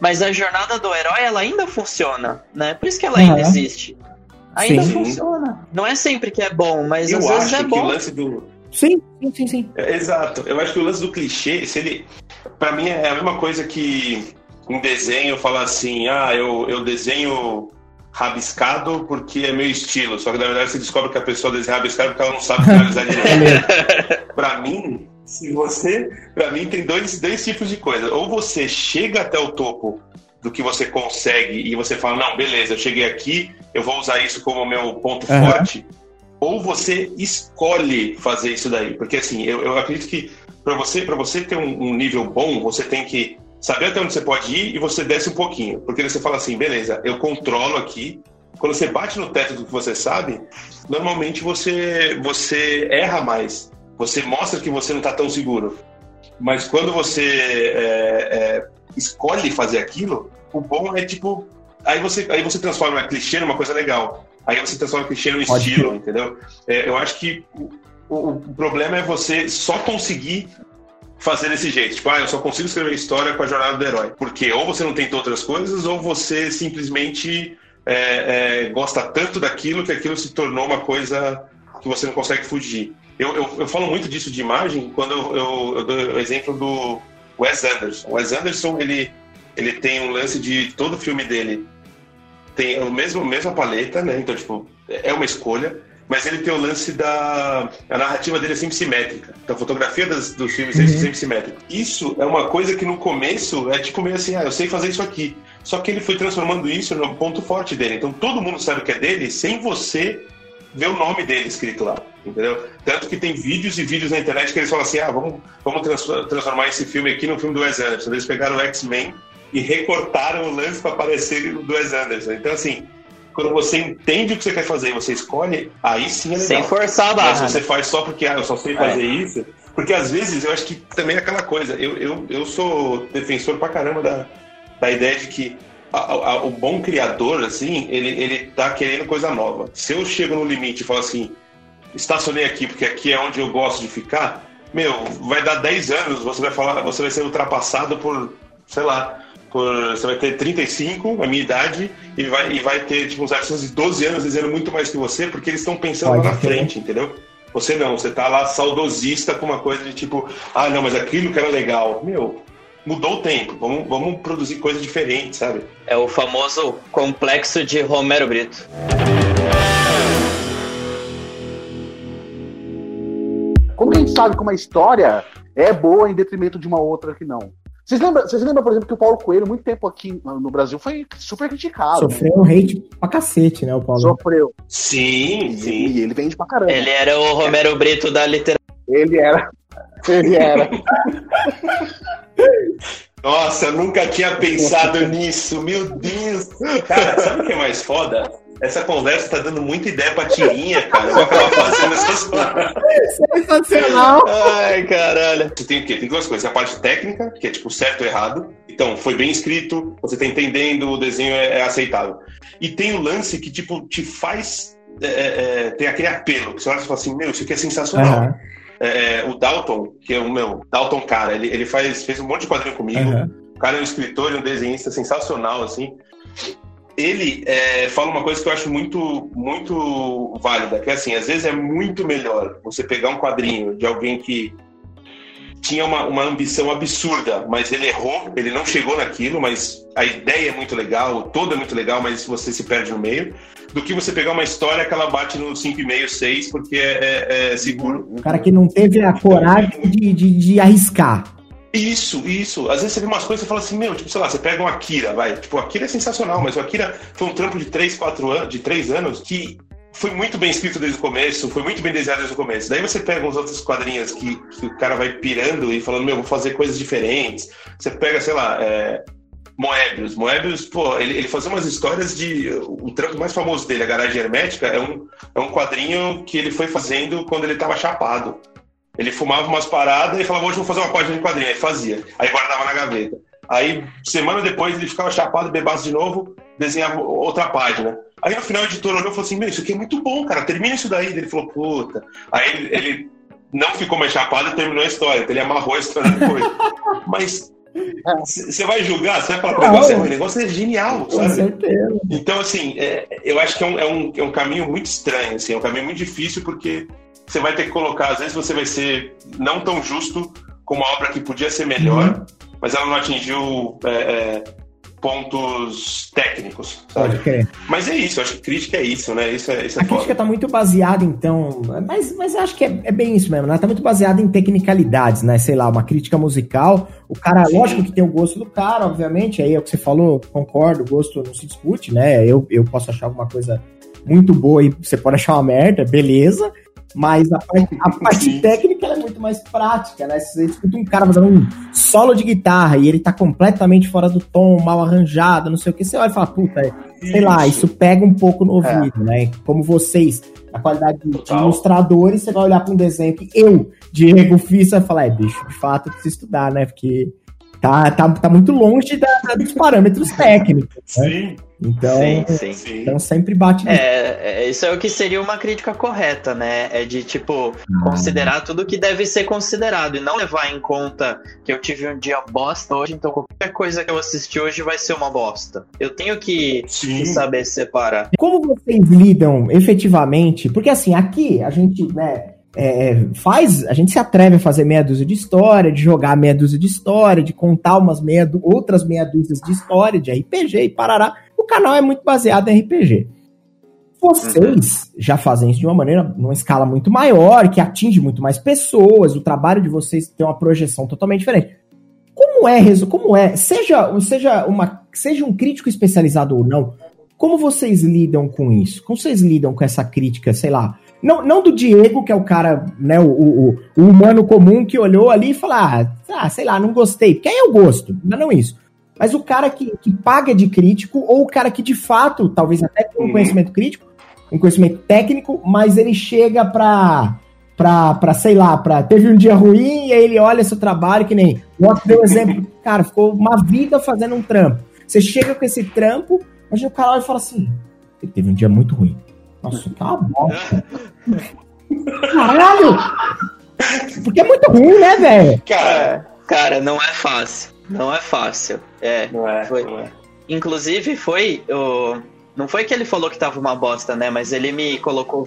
C: Mas a jornada do herói, ela ainda funciona, né? Por isso que ela ainda uhum. existe. Ainda sim. funciona. Não é sempre que é bom, mas
D: Eu
C: às vezes é bom.
D: o lance do...
A: Sim, sim, sim, sim.
D: É, exato. Eu acho que o lance do clichê, se ele... Pra mim é a mesma coisa que um desenho falar assim, ah, eu, eu desenho rabiscado porque é meu estilo. Só que na verdade você descobre que a pessoa desenha rabiscado porque ela não sabe finalizar direito. para mim, se você. para mim tem dois, dois tipos de coisa. Ou você chega até o topo do que você consegue e você fala, não, beleza, eu cheguei aqui, eu vou usar isso como meu ponto uhum. forte. Ou você escolhe fazer isso daí. Porque assim, eu, eu acredito que para você, você ter um, um nível bom, você tem que saber até onde você pode ir e você desce um pouquinho. Porque você fala assim, beleza, eu controlo aqui. Quando você bate no teto do que você sabe, normalmente você, você erra mais. Você mostra que você não está tão seguro. Mas quando você é, é, escolhe fazer aquilo, o bom é tipo. Aí você, aí você transforma clichê numa coisa legal. Aí você transforma clichê no estilo, entendeu? É, eu acho que o, o, problema é você só conseguir fazer desse jeito. Tipo, ah, eu só consigo escrever história com a jornada do herói. Porque ou você não tenta outras coisas, ou você simplesmente é, é, gosta tanto daquilo que aquilo se tornou uma coisa que você não consegue fugir. Eu, eu, eu falo muito disso de imagem quando eu, eu, eu, dou o exemplo do Wes Anderson. O Wes Anderson, ele, ele tem um lance de todo filme dele tem o mesmo mesma paleta, né? Então, tipo, é uma escolha mas ele tem o lance da. A narrativa dele é sempre simétrica. Então a fotografia das, dos filmes é uhum. é sempre simétrica. Isso é uma coisa que no começo é tipo meio assim, ah, eu sei fazer isso aqui. Só que ele foi transformando isso no ponto forte dele. Então todo mundo sabe que é dele sem você ver o nome dele escrito lá. Entendeu? Tanto que tem vídeos e vídeos na internet que eles falam assim: ah, vamos, vamos transformar esse filme aqui no filme do Wes Anderson. Eles pegaram o X-Men e recortaram o lance para parecer do Wes Anderson. Então, assim, quando você entende o que você quer fazer e você escolhe, aí sim é legal.
C: Sem forçar a barra.
D: Mas se você faz só porque ah, eu só sei fazer é. isso. Porque às vezes eu acho que também é aquela coisa. Eu, eu, eu sou defensor pra caramba da, da ideia de que a, a, o bom criador, assim, ele, ele tá querendo coisa nova. Se eu chego no limite e falo assim, estacionei aqui porque aqui é onde eu gosto de ficar, meu, vai dar 10 anos, você vai falar, você vai ser ultrapassado por, sei lá, por, você vai ter 35, a minha idade, e vai, e vai ter tipo, uns artistas de 12 anos dizendo muito mais que você, porque eles estão pensando Pode lá na ter. frente, entendeu? Você não, você tá lá saudosista com uma coisa de tipo, ah, não, mas aquilo que era legal. Meu, mudou o tempo, vamos, vamos produzir coisas diferentes, sabe?
C: É o famoso complexo de Romero Brito.
B: Como a gente sabe que uma história é boa em detrimento de uma outra que não? Vocês lembram, vocês lembram, por exemplo, que o Paulo Coelho, muito tempo aqui no Brasil, foi super criticado.
A: Sofreu um hate pra cacete, né, o Paulo?
B: Sofreu.
D: Sim, sim.
B: E ele vende pra caramba.
C: Ele era o Romero Brito da literatura.
B: Ele era. Ele era.
D: Nossa, eu nunca tinha pensado nisso, meu Deus! Cara, sabe o que é mais foda? Essa conversa tá dando muita ideia pra tirinha, cara. Eu vou acabar fazendo essas.
A: Sensacional!
D: Ai, caralho. Tem o quê? Tem duas coisas. A parte técnica, que é tipo certo ou errado. Então, foi bem escrito, você tá entendendo, o desenho é, é aceitável. E tem o lance que, tipo, te faz. É, é, é tem aquele apelo, que você olha e fala assim: meu, isso aqui é sensacional. Uhum. É, o Dalton, que é o meu, Dalton cara, ele, ele faz, fez um monte de quadrinho comigo. Uhum. O cara é um escritor e um desenhista sensacional, assim ele é, fala uma coisa que eu acho muito, muito válida, que é assim, às vezes é muito melhor você pegar um quadrinho de alguém que tinha uma, uma ambição absurda, mas ele errou, ele não chegou naquilo, mas a ideia é muito legal, o todo é muito legal, mas você se perde no meio, do que você pegar uma história que ela bate no 5,5, 6, porque é, é, é seguro.
A: O cara que não teve a coragem de, de, de arriscar.
D: Isso, isso. Às vezes você vê umas coisas e fala assim, meu, tipo, sei lá, você pega um Akira, vai. Tipo, o Akira é sensacional, mas o Akira foi um trampo de 3, 4 anos, de 3 anos, que foi muito bem escrito desde o começo, foi muito bem desenhado desde o começo. Daí você pega uns outros quadrinhos que, que o cara vai pirando e falando, meu, vou fazer coisas diferentes. Você pega, sei lá, é, Moebius. Moebius, pô, ele, ele fazia umas histórias de. O trampo mais famoso dele, a Garagem Hermética, é um, é um quadrinho que ele foi fazendo quando ele tava chapado. Ele fumava umas paradas e falava, hoje vou fazer uma página de quadrinho. Aí fazia. Aí guardava na gaveta. Aí, semana depois, ele ficava chapado, bebaço de novo, desenhava outra página. Aí no final o editor olhou e falou assim: Meu, isso aqui é muito bom, cara, termina isso daí. Ele falou: Puta. Aí ele, não ficou mais chapado e terminou a história, então ele amarrou a história depois. Mas você vai julgar, você vai falar, o negócio, o negócio é genial,
A: sabe? Com certeza.
D: Então, assim, é, eu acho que é um, é, um, é um caminho muito estranho, assim, é um caminho muito difícil, porque você vai ter que colocar, às vezes você vai ser não tão justo com uma obra que podia ser melhor, uhum. mas ela não atingiu é, é pontos técnicos, sabe? Mas é isso, acho que crítica é isso, né? Isso é, isso é
A: a crítica tá muito baseada, então. Mas, mas acho que é, é, bem isso mesmo, né? Tá muito baseada em tecnicalidades, né? Sei lá, uma crítica musical. O cara, Sim. lógico que tem o gosto do cara, obviamente, aí é o que você falou, concordo, o gosto não se discute, né? Eu, eu posso achar alguma coisa muito boa e você pode achar uma merda, beleza. Mas a parte, a parte técnica é muito mais prática, né? Se você escuta um cara fazendo um solo de guitarra e ele tá completamente fora do tom, mal arranjado, não sei o que, você olha e fala, puta, é, sei lá, isso pega um pouco no é. ouvido, é. né? Como vocês, a qualidade de, de ilustradores, você vai olhar para um desenho que eu, Diego, fiz, você vai falar, é, bicho, de fato, eu preciso estudar, né? Porque tá, tá, tá muito longe da, dos parâmetros técnicos. Né? Sim. Então, sim, sim. então sempre bate.
C: É, é, isso é o que seria uma crítica correta, né? É de tipo ah. considerar tudo que deve ser considerado e não levar em conta que eu tive um dia bosta hoje, então qualquer coisa que eu assisti hoje vai ser uma bosta. Eu tenho que, que saber separar.
A: Como vocês lidam efetivamente? Porque assim, aqui a gente, né? É, é, faz, a gente se atreve a fazer meia dúzia de história, de jogar meia dúzia de história, de contar umas meia, outras meia dúzias de história, de RPG e parará. O canal é muito baseado em RPG. Vocês já fazem isso de uma maneira, numa escala muito maior, que atinge muito mais pessoas, o trabalho de vocês tem uma projeção totalmente diferente. Como é, como é, seja, seja, uma, seja um crítico especializado ou não, como vocês lidam com isso? Como vocês lidam com essa crítica, sei lá, não, não do Diego, que é o cara, né, o, o, o humano comum que olhou ali e falou, ah, ah, sei lá, não gostei. Porque aí eu gosto, não, não isso. Mas o cara que, que paga de crítico, ou o cara que de fato, talvez até tenha um uhum. conhecimento crítico, um conhecimento técnico, mas ele chega pra, pra, pra sei lá, pra, teve um dia ruim e aí ele olha seu trabalho, que nem, o outro deu exemplo, cara, ficou uma vida fazendo um trampo. Você chega com esse trampo, mas o cara olha e fala assim, ele teve um dia muito ruim. Nossa, tá uma bosta. Caralho! Porque é muito ruim, né, velho?
C: Cara, cara, não é fácil. Não é fácil. É. Não é, foi. Não é. Inclusive, foi. O... Não foi que ele falou que tava uma bosta, né? Mas ele me colocou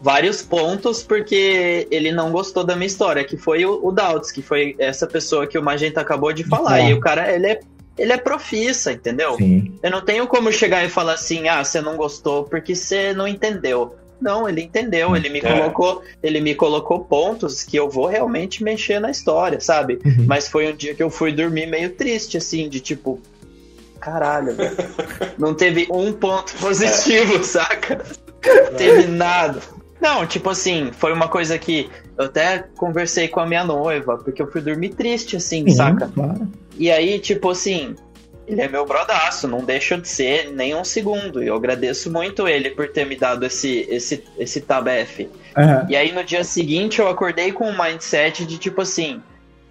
C: vários pontos porque ele não gostou da minha história, que foi o, o Dauts, que foi essa pessoa que o Magenta acabou de falar. É. E o cara, ele é ele é profissa, entendeu? Sim. Eu não tenho como chegar e falar assim, ah, você não gostou porque você não entendeu. Não, ele entendeu, ele me é. colocou, ele me colocou pontos que eu vou realmente mexer na história, sabe? Uhum. Mas foi um dia que eu fui dormir meio triste, assim, de tipo, caralho, velho. não teve um ponto positivo, é. saca? Não teve nada. Não, tipo assim, foi uma coisa que eu até conversei com a minha noiva, porque eu fui dormir triste, assim, Sim, saca? Claro. E aí, tipo assim, ele é meu brodaço, não deixa de ser nem um segundo. E eu agradeço muito ele por ter me dado esse, esse, esse tabef. Uhum. E aí no dia seguinte eu acordei com um mindset de tipo assim,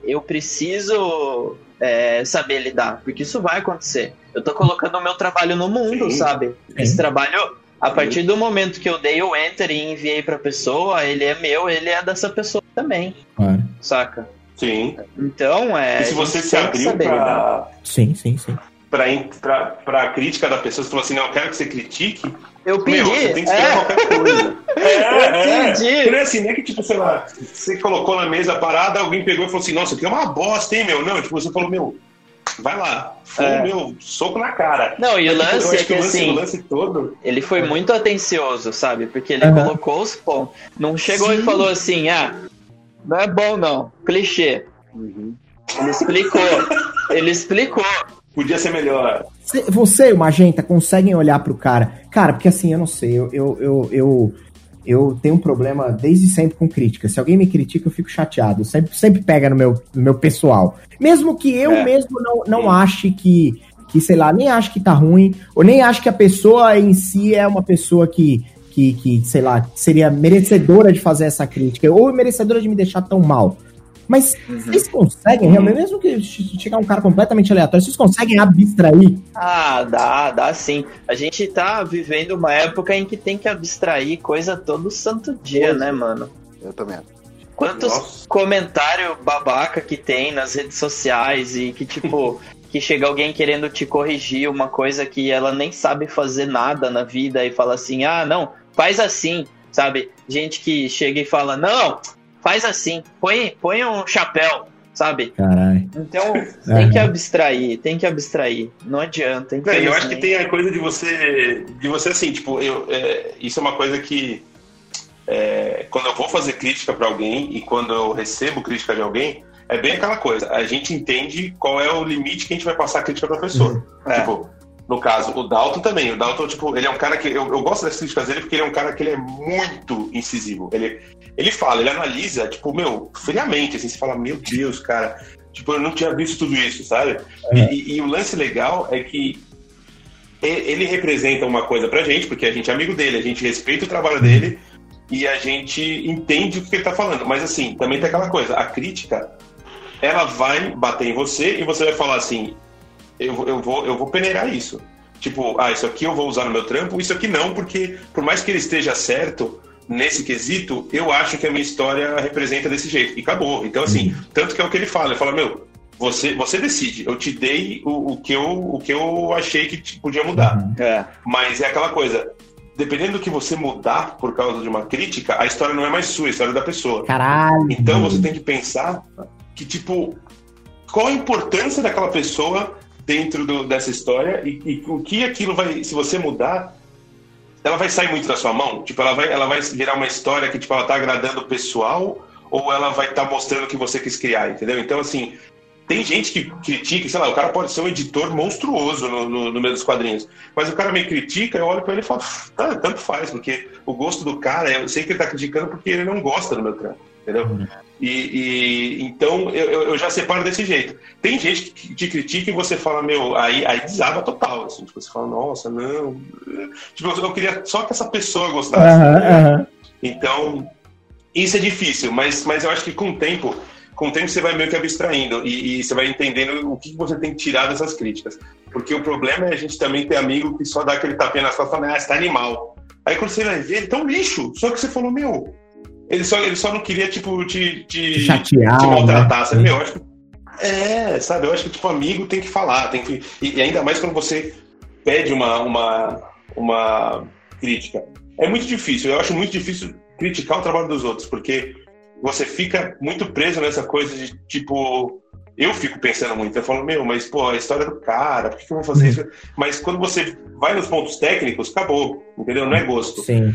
C: eu preciso é, saber lidar, porque isso vai acontecer. Eu tô colocando o meu trabalho no mundo, Sim. sabe? Sim. Esse trabalho, a partir do momento que eu dei o enter e enviei pra pessoa, ele é meu, ele é dessa pessoa também. Claro. Saca?
D: Sim.
C: Então, é.
D: E se você se abriu para.
A: Sim, sim, sim.
D: Para a crítica da pessoa, você falou assim: não, eu quero que você critique.
C: Eu pedi. Meu,
D: você tem que esperar é. qualquer coisa. É,
C: eu é, Entendi.
D: Não é assim, não é que, tipo, sei lá, você colocou na mesa a parada, alguém pegou e falou assim, nossa, que é uma bosta, hein, meu? Não, tipo, você falou, meu, vai lá. Foi,
C: É.
D: meu, soco na cara.
C: Não, e o
D: eu
C: lance
D: acho
C: é que
D: o lance,
C: assim,
D: o lance todo.
C: ele foi muito atencioso, sabe? Porque ele
A: Aham.
C: colocou os pontos. Não chegou e
D: Sim.
C: falou assim, ah, não é bom não, clichê.
B: Uhum.
C: Ele explicou. ele explicou.
D: Podia ser melhor.
A: Cê- Você e o Magenta conseguem olhar pro cara. Cara, porque assim, eu não sei, eu, eu, eu, eu, eu tenho um problema desde sempre com crítica. Se alguém me critica, eu fico chateado. Sempre, sempre pega no meu, no meu pessoal. Mesmo que eu
D: É.
A: mesmo não, não ache que, que, sei lá, nem acho que tá ruim, ou nem acho que a pessoa em si é uma pessoa que, que, que sei lá, seria merecedora de fazer essa crítica, ou merecedora de me deixar tão mal. Mas vocês conseguem, realmente, mesmo que chegar um cara completamente aleatório, vocês conseguem abstrair
C: Ah, dá, dá sim. A gente tá vivendo uma época em que tem que abstrair coisa todo santo dia,
B: Pois
C: né,
B: é.
C: mano?
B: Eu também.
C: Quantos
D: Nossa.
C: comentários babaca que tem nas redes sociais e que, tipo, que chega alguém querendo te corrigir uma coisa que ela nem sabe fazer nada na vida e fala assim, ah, não, faz assim, sabe? Gente que chega e fala, não, faz assim, põe, põe um chapéu, sabe?
A: Caralho.
C: Então, tem que abstrair, tem que abstrair. Não adianta.
D: Não, eu acho que tem a coisa de você, de você assim, tipo, eu, é, isso é uma coisa que é, quando eu vou fazer crítica para alguém e quando eu recebo crítica de alguém, é bem aquela coisa. A gente entende qual é o limite que a gente vai passar a crítica para a pessoa.
C: É.
D: Tipo, no caso, o Dalton também. O Dalton, tipo, ele é um cara que. Eu, eu gosto das críticas dele porque ele é um cara que ele é muito incisivo. Ele, ele fala, ele analisa, tipo, meu, friamente, assim, você fala, meu Deus, cara. Tipo, eu não tinha visto tudo isso, sabe? E, e- e o lance legal é que ele representa uma coisa pra gente, porque a gente é amigo dele, a gente respeita o trabalho dele e a gente entende o que ele tá falando. Mas assim, também tem aquela coisa, a crítica, ela vai bater em você e você vai falar assim, eu, vou- eu, vou, eu vou peneirar isso. Tipo, ah, isso aqui eu vou usar no meu trampo, isso aqui não, porque por mais que ele esteja certo nesse quesito, eu acho que a minha história representa desse jeito. E acabou. Então, assim, tanto que é o que ele fala, ele fala, meu, você, você decide, eu te dei o, o, que, eu, o que eu achei que te- podia mudar.
C: É.
D: Mas é aquela coisa, dependendo do que você mudar por causa de uma crítica, a história não é mais sua, a história é da pessoa.
A: Caralho.
D: Então você tem que pensar que, tipo, qual a importância daquela pessoa dentro do- dessa história e, e o que aquilo vai, se você mudar, ela vai sair muito da sua mão? Tipo, ela vai, ela vai virar uma história que, tipo, ela tá agradando o pessoal ou ela vai estar mostrando o que você quis criar, entendeu? Então, assim, tem gente que critica, sei lá, o cara pode ser um editor monstruoso no, no, no meio dos quadrinhos, mas o cara me critica, eu olho pra ele e falo, tá, tanto faz, porque o gosto do cara, eu sei que ele tá criticando porque ele não gosta do meu trampo, entendeu? E, e- então eu, eu- já separo desse jeito. Tem gente que te critica e você fala, meu, aí, aí desaba total, assim, tipo, você fala, nossa, não. Tipo, eu, queria só que essa pessoa gostasse.
A: Aham, aham.
D: Então, isso é difícil, mas, mas eu acho que com o tempo, com o tempo você vai meio que abstraindo e, e você vai entendendo o que você tem que tirar dessas críticas. Porque o problema é a gente também ter amigo que só dá aquele tapinha nas costas e fala, ah, você tá animal. Aí quando você vai ver, ele tá um lixo. Só que você falou, meu, ele só, ele só não queria, tipo, te, te,
A: Te chatear,
D: te maltratar.
A: né?
D: Sabe? Eu acho que. É, sabe? Eu acho que, tipo, amigo tem que falar, tem que. E, e ainda mais quando você pede uma, uma, uma crítica. É muito difícil, eu acho muito difícil criticar o trabalho dos outros, porque você fica muito preso nessa coisa de, tipo. Eu fico pensando muito, eu falo, meu, mas, pô, a história do cara, por que, que eu vou fazer isso? Mas quando você vai nos pontos técnicos, acabou, entendeu? Não é gosto.
A: Sim.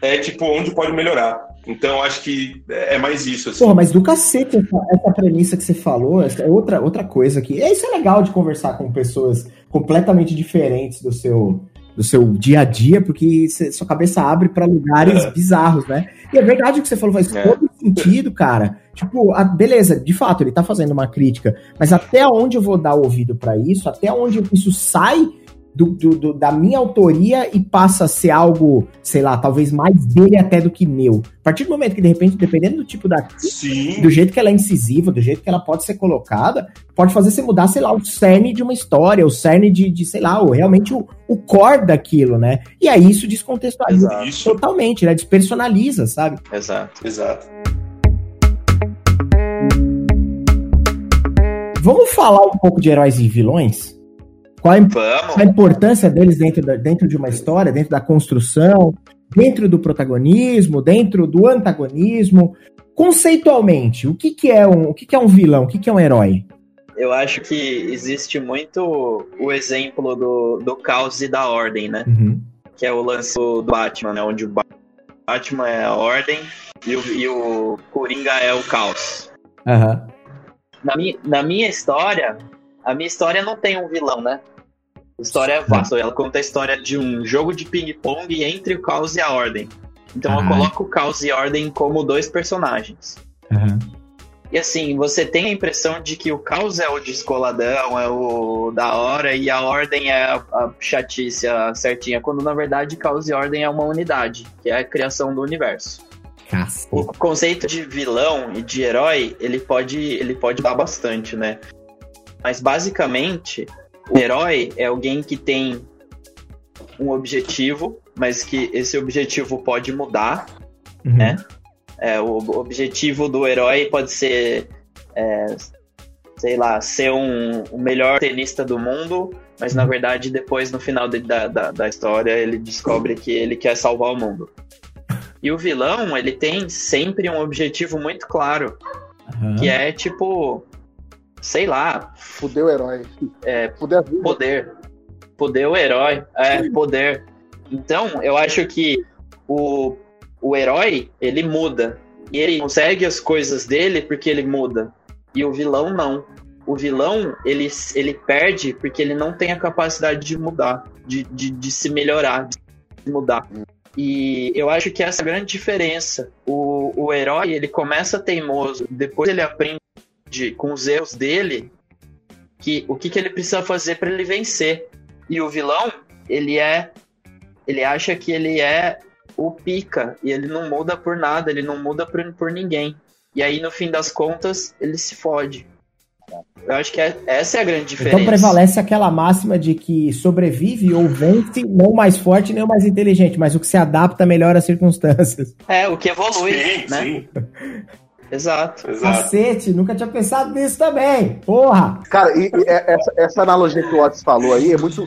D: É, tipo, onde pode melhorar. Então, acho que é mais isso, assim.
A: Porra, mas do cacete essa, essa premissa que você falou, essa é outra, outra coisa que. É, isso é legal de conversar com pessoas completamente diferentes do seu, do seu dia a dia, porque cê- sua cabeça abre pra lugares
D: É.
A: bizarros, né? E é verdade o que você falou, faz
C: É.
A: todo sentido, cara. Tipo, a- beleza, de fato, ele tá fazendo uma crítica, mas até onde eu vou dar ouvido pra isso, até onde isso sai do, do- da minha autoria e passa a ser algo, sei lá, talvez mais dele até do que meu. A partir do momento que, de repente, dependendo do tipo da
D: Sim.
A: do jeito que ela é incisiva, do jeito que ela pode ser colocada, pode fazer você mudar, sei lá, o cerne de uma história, o cerne de, de sei lá, o, realmente o, o core daquilo, né? E aí isso descontextualiza
C: Exato.
A: Totalmente, né? Despersonaliza, sabe?
C: Exato.
D: Exato.
A: Vamos falar um pouco de heróis e vilões? Qual a,
C: Vamos.
A: a importância deles dentro, da- dentro de uma história, dentro da construção dentro do protagonismo, dentro do antagonismo. Conceitualmente, o que, que é um, o que, que é um vilão, o que, que é um herói?
C: Eu acho que existe muito o exemplo do, do caos e da ordem, né?
A: Uhum.
C: Que é o lance do Batman, né? Onde o Batman é a ordem e o, e o Coringa é o caos.
A: Aham.
C: Na minha, na minha história, a minha história não tem um vilão, né? A história é vasta. Ela conta a história de um jogo de ping-pong entre o caos e a ordem. Então eu
A: Ah.
C: coloco o caos e a ordem como dois personagens.
A: Aham.
C: E assim, você tem a impressão de que o caos é o descoladão, é o da hora, e a ordem é a, a chatice, a certinha, quando na verdade caos e ordem é uma unidade, que é a criação do universo.
A: Cacete.
C: O conceito de vilão e de herói, ele pode, ele pode dar bastante, né? Mas basicamente, herói é alguém que tem um objetivo, mas que esse objetivo pode mudar.
A: Uhum.
C: né? É, o objetivo do herói pode ser, é, sei lá, ser um, o melhor tenista do mundo, mas na verdade depois no final de- da, da, da história ele descobre que ele quer salvar o mundo. E o vilão, ele tem sempre um objetivo muito claro,
A: Aham.
C: que é tipo, sei lá,
B: Fudeu o herói.
C: É,
B: Fudeu
C: poder. Poder o herói. É, poder. Então, eu acho que o, o herói, ele muda. E ele consegue as coisas dele porque ele muda. E o vilão não. O vilão, ele, ele perde porque ele não tem a capacidade de mudar, de, de, de se melhorar, de mudar. E eu acho que essa é a grande diferença. O, o herói, ele começa teimoso, depois ele aprende com os erros dele que o que, que ele precisa fazer para ele vencer. E o vilão, ele é. Ele acha que ele é o pica. E ele não muda por nada, ele não muda por, por ninguém. E aí, no fim das contas, ele se fode. Eu acho que é- essa é a grande diferença.
A: Então prevalece aquela máxima de que sobrevive ou vence não o mais forte nem o mais inteligente, mas o que se adapta melhor às circunstâncias.
C: É, o que evolui,
D: Sim,
C: né?
D: sim.
C: Exato.
D: Exato.
A: Cacete, nunca tinha pensado nisso também. Porra!
B: Cara, e, e é- essa, essa analogia que o Otis falou aí é muito.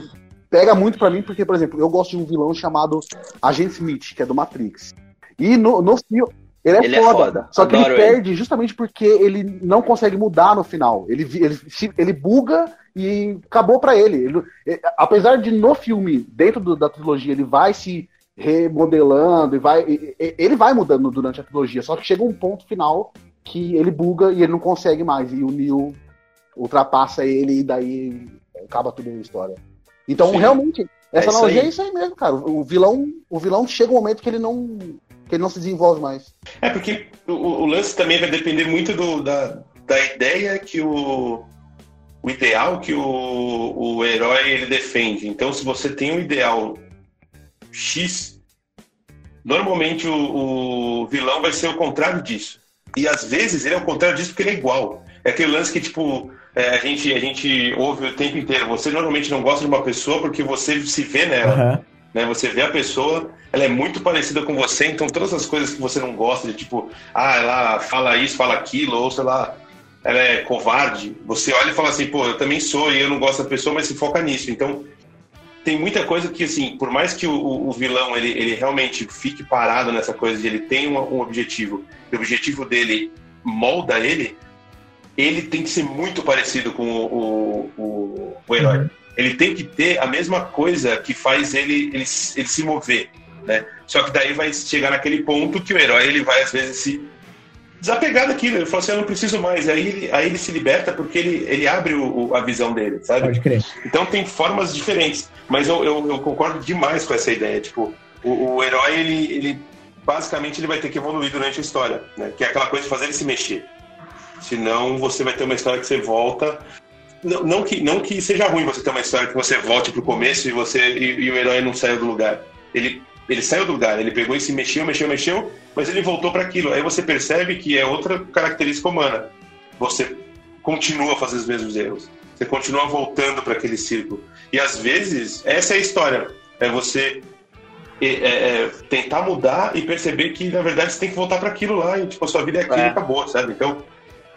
B: Pega muito pra mim, porque, por exemplo, eu gosto de um vilão chamado Agent Smith, que é do Matrix. E no, no filme. Ele é,
C: Ele é
B: foda,
C: foda.
B: Só que ele
C: ele.
B: perde justamente porque ele não consegue mudar no final. Ele, ele, ele buga e acabou pra ele. Ele- eh, apesar de no filme, dentro do- da trilogia, ele vai se remodelando e vai. e- Ele vai mudando durante a trilogia. Só que chega um ponto final que ele buga e ele não consegue mais. E o Neo ultrapassa ele e daí acaba tudo a história. Então,
D: Sim.
B: realmente, essa
C: É
B: analogia é isso aí mesmo, cara. O vilão, o vilão chega um momento que ele não. que ele não se desenvolve mais.
D: É porque o, o lance também vai depender muito do- da, da ideia que o. O ideal que o, o herói ele defende. Então, se você tem um ideal X, normalmente o, o vilão vai ser o contrário disso. E às vezes ele é o contrário disso porque ele é igual. É aquele lance que, tipo, é, a, gente, a gente ouve o tempo inteiro. Você normalmente não gosta de uma pessoa porque você se vê nela
A: Aham.
D: né? Você vê a pessoa, ela é muito parecida com você, então todas as coisas que você não gosta, de tipo, ah, ela fala isso, fala aquilo, ou sei lá, ela é covarde, você olha e fala assim, pô, eu também sou e eu não gosto da pessoa, mas se foca nisso. Então, tem muita coisa que, assim, por mais que o, o- vilão ele, ele realmente fique parado nessa coisa de ele tem um, um objetivo, e o objetivo dele molda ele, ele tem que ser muito parecido com o, o, o, o herói
A: Uhum.
D: ele tem que ter a mesma coisa que faz ele, ele, ele se mover, né? Só que daí vai chegar naquele ponto que o herói ele vai às vezes se desapegar daquilo, ele fala assim, eu não preciso mais, aí ele, aí ele se liberta porque ele, ele abre o, o- a visão dele, sabe?
A: Pode crer.
D: Então tem formas diferentes, mas eu, eu, eu concordo demais com essa ideia, tipo, o, o herói ele, ele basicamente ele vai ter que evoluir durante a história, né? Que é aquela coisa de fazer ele se mexer. Senão você vai ter uma história que você volta não, não que, não que seja ruim você ter uma história que você volte pro começo e você e, e o herói não saiu do lugar. Ele, ele saiu do lugar, ele pegou e se mexeu, mexeu, mexeu, mas ele voltou para aquilo. Aí você percebe que é outra característica humana. Você continua a fazer os mesmos erros. Você continua voltando para aquele círculo. E às vezes, essa é a história. É você é, é, é, tentar mudar e perceber que, na verdade, você tem que voltar para aquilo lá. E, tipo, a sua vida é aquilo
C: É.
D: e acabou, sabe? Então,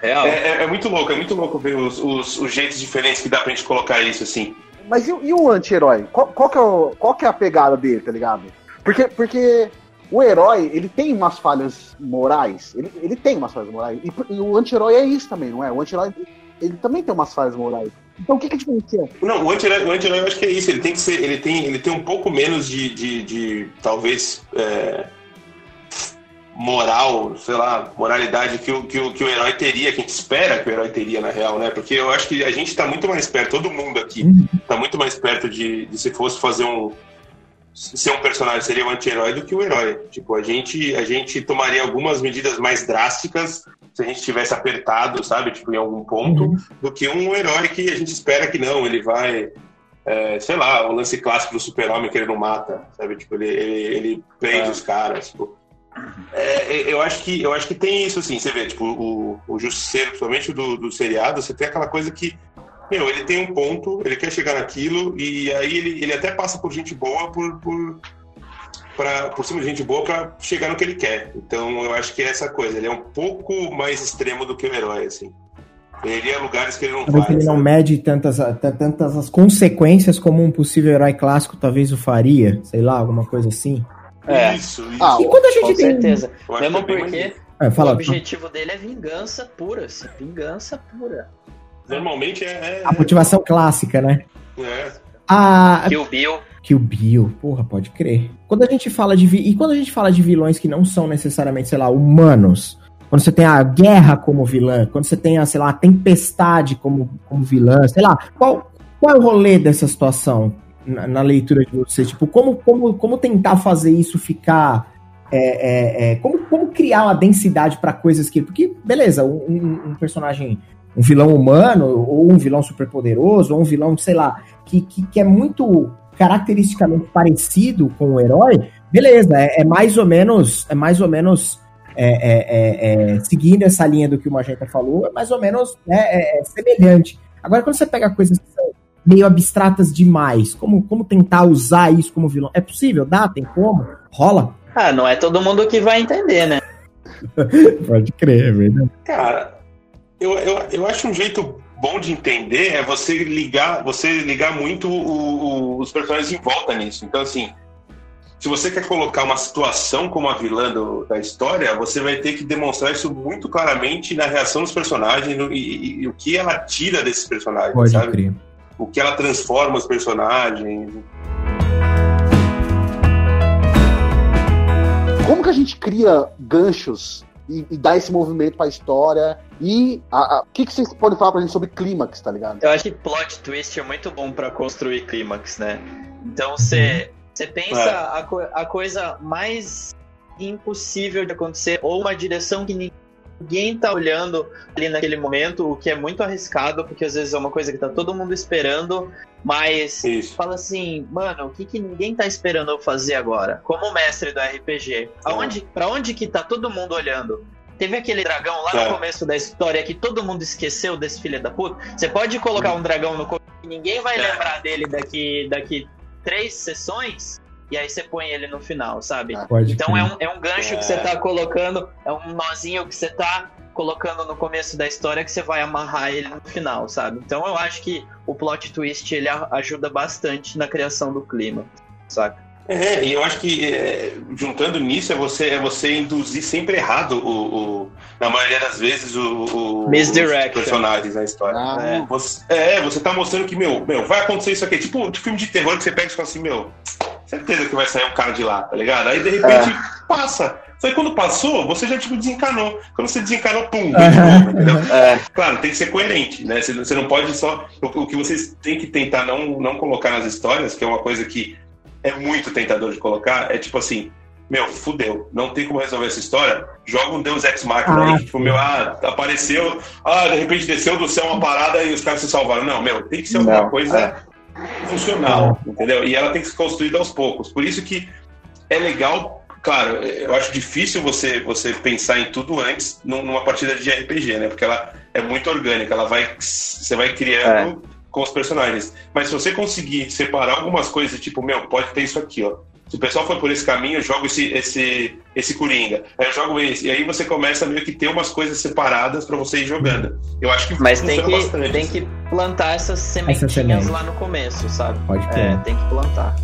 C: Real.
D: é, é- é muito louco, é muito louco ver os, os- os jeitos diferentes que dá pra gente colocar isso, assim.
B: Mas e, o- e o anti-herói? Qual, qual que é o- qual que é a pegada dele, tá ligado? Porque, porque o herói, ele tem umas falhas morais. Ele, ele tem umas falhas morais. E, e o anti-herói é isso também, não é? O anti-herói, ele também tem umas falhas morais. Então o que, que diferencia?
D: Não, o anti-herói, o anti eu acho que é isso. Ele tem que ser. Ele tem, ele tem um pouco menos de, de, de talvez. É, moral, sei lá, moralidade que o, que, o, que o herói teria, que a gente espera que o herói teria, na real, né? Porque eu acho que a gente tá muito mais perto, todo mundo aqui uhum. tá muito mais perto de, de se fosse fazer um, ser um personagem seria um anti-herói do que o um herói. Tipo, a gente, a gente tomaria algumas medidas mais drásticas se a gente tivesse apertado, sabe, tipo, em algum ponto, uhum. do que um herói que a gente espera que não, ele vai. É, sei lá, o lance clássico do super-homem que ele não mata, sabe? Tipo, ele, ele, ele prende é. os caras. Tipo. É, é, eu, acho que, eu acho que tem isso, assim, você vê, tipo, o, o Justiceiro, principalmente do, do seriado, você tem aquela coisa que meu, ele tem um ponto, ele quer chegar naquilo, e aí ele, ele até passa por gente boa, por, por, pra, por cima de gente boa para chegar no que ele quer. Então eu acho que é essa coisa, ele é um pouco mais extremo do que o herói, assim. Ele iria lugares que ele não
A: talvez Ele não mede tantas, tantas as consequências como um possível herói clássico talvez o faria, sei lá, alguma coisa assim.
C: É. Isso, isso. Ah, e quando a gente com tem... certeza. Mesmo porque é, fala, o objetivo dele é vingança pura, assim, vingança pura.
D: Normalmente é,
A: é. A motivação clássica, né?
C: É. A... Kill Bill.
A: Kill Bill, porra, pode crer. Quando a gente fala de. Vi... E quando a gente fala de vilões que não são necessariamente, sei lá, humanos. Quando você tem a guerra como vilã, quando você tem a, sei lá, a tempestade como, como vilã, sei lá, qual, qual é o rolê dessa situação na, na leitura de você? Tipo, como, como, como tentar fazer isso ficar. É, é, é, como, como criar uma densidade para coisas que. Porque, beleza, um, um personagem um vilão humano, ou um vilão superpoderoso, ou um vilão, sei lá, que, que, que, é muito caracteristicamente parecido com o herói, beleza, é, é mais ou menos, é mais ou menos é, é, é, é seguindo essa linha do que o Magenta falou, é mais ou menos né, é, semelhante. Agora, quando você pega coisas que são meio abstratas demais, como, como tentar usar isso como vilão? É possível? Dá? Tem como? Rola?
C: Ah, não é todo mundo que vai entender, né?
A: Pode crer, é verdade.
D: Cara, eu, eu, eu acho um jeito bom de entender é você ligar, você ligar muito o, o, os personagens em volta nisso. Então, assim, se você quer colocar uma situação como a vilã do, da história, você vai ter que demonstrar isso muito claramente na reação dos personagens no, e, e, e, o que ela tira desses personagens, Pode sabe? Crer. O que ela transforma os personagens.
B: Como que a gente cria ganchos e, e dar esse movimento para a história. E o que, que vocês podem falar pra gente sobre clímax, tá ligado?
C: Eu acho que plot twist é muito bom para construir clímax, né? Então você uhum. pensa é. a, co a coisa mais impossível de acontecer, ou uma direção que ninguém tá olhando ali naquele momento, o que é muito arriscado, porque às vezes é uma coisa que tá todo mundo esperando, mas Isso. fala assim, mano, o que, que ninguém tá esperando eu fazer agora? Como mestre do RPG, aonde, pra onde que tá todo mundo olhando? Teve aquele dragão lá é. no começo da história que todo mundo esqueceu desse filho da puta. Você pode colocar um dragão no começo e ninguém vai é. lembrar dele daqui, daqui três sessões e aí você põe ele no final, sabe? Ah, então é um, é um gancho que você é. tá colocando, é um nozinho que você tá colocando no começo da história que você vai amarrar ele no final, sabe? Então eu acho que o plot twist ele ajuda bastante na criação do clima, saca?
D: É, e eu acho que é, juntando nisso é você, é você induzir sempre errado o, o na maioria das vezes o, o os personagens na história. Ah. É, você, é, você tá mostrando que, meu, meu, vai acontecer isso aqui. Tipo, de filme de terror que você pega e fala assim, meu, certeza que vai sair um cara de lá, tá ligado? Aí de repente é. passa. Só que quando passou, você já tipo desencanou. Quando você desencanou, pum, é. Claro, tem que ser coerente, né? Você não pode só. O que vocês têm que tentar não, não colocar nas histórias, que é uma coisa que é muito tentador de colocar, é tipo assim, meu, fudeu, não tem como resolver essa história, joga um Deus Ex Machina ah, aí, tipo, meu, ah, apareceu, ah, de repente desceu do céu uma parada e os caras se salvaram. Não, meu, tem que ser alguma não, coisa é. funcional, é. entendeu? E ela tem que ser construída aos poucos. Por isso que é legal, claro, eu acho difícil você, você pensar em tudo antes numa partida de RPG, né? Porque ela é muito orgânica, ela vai, você vai criando... É com os personagens. Mas se você conseguir separar algumas coisas, tipo, meu, pode ter isso aqui, ó. Se o pessoal for por esse caminho, eu jogo esse, esse, esse Coringa. Aí eu jogo esse. E aí você começa meio que ter umas coisas separadas para você ir jogando. Eu acho que
C: Mas tem que, bastante. tem que plantar essas sementinhas Essa lá no começo, sabe?
A: Pode ter. É,
C: tem que plantar.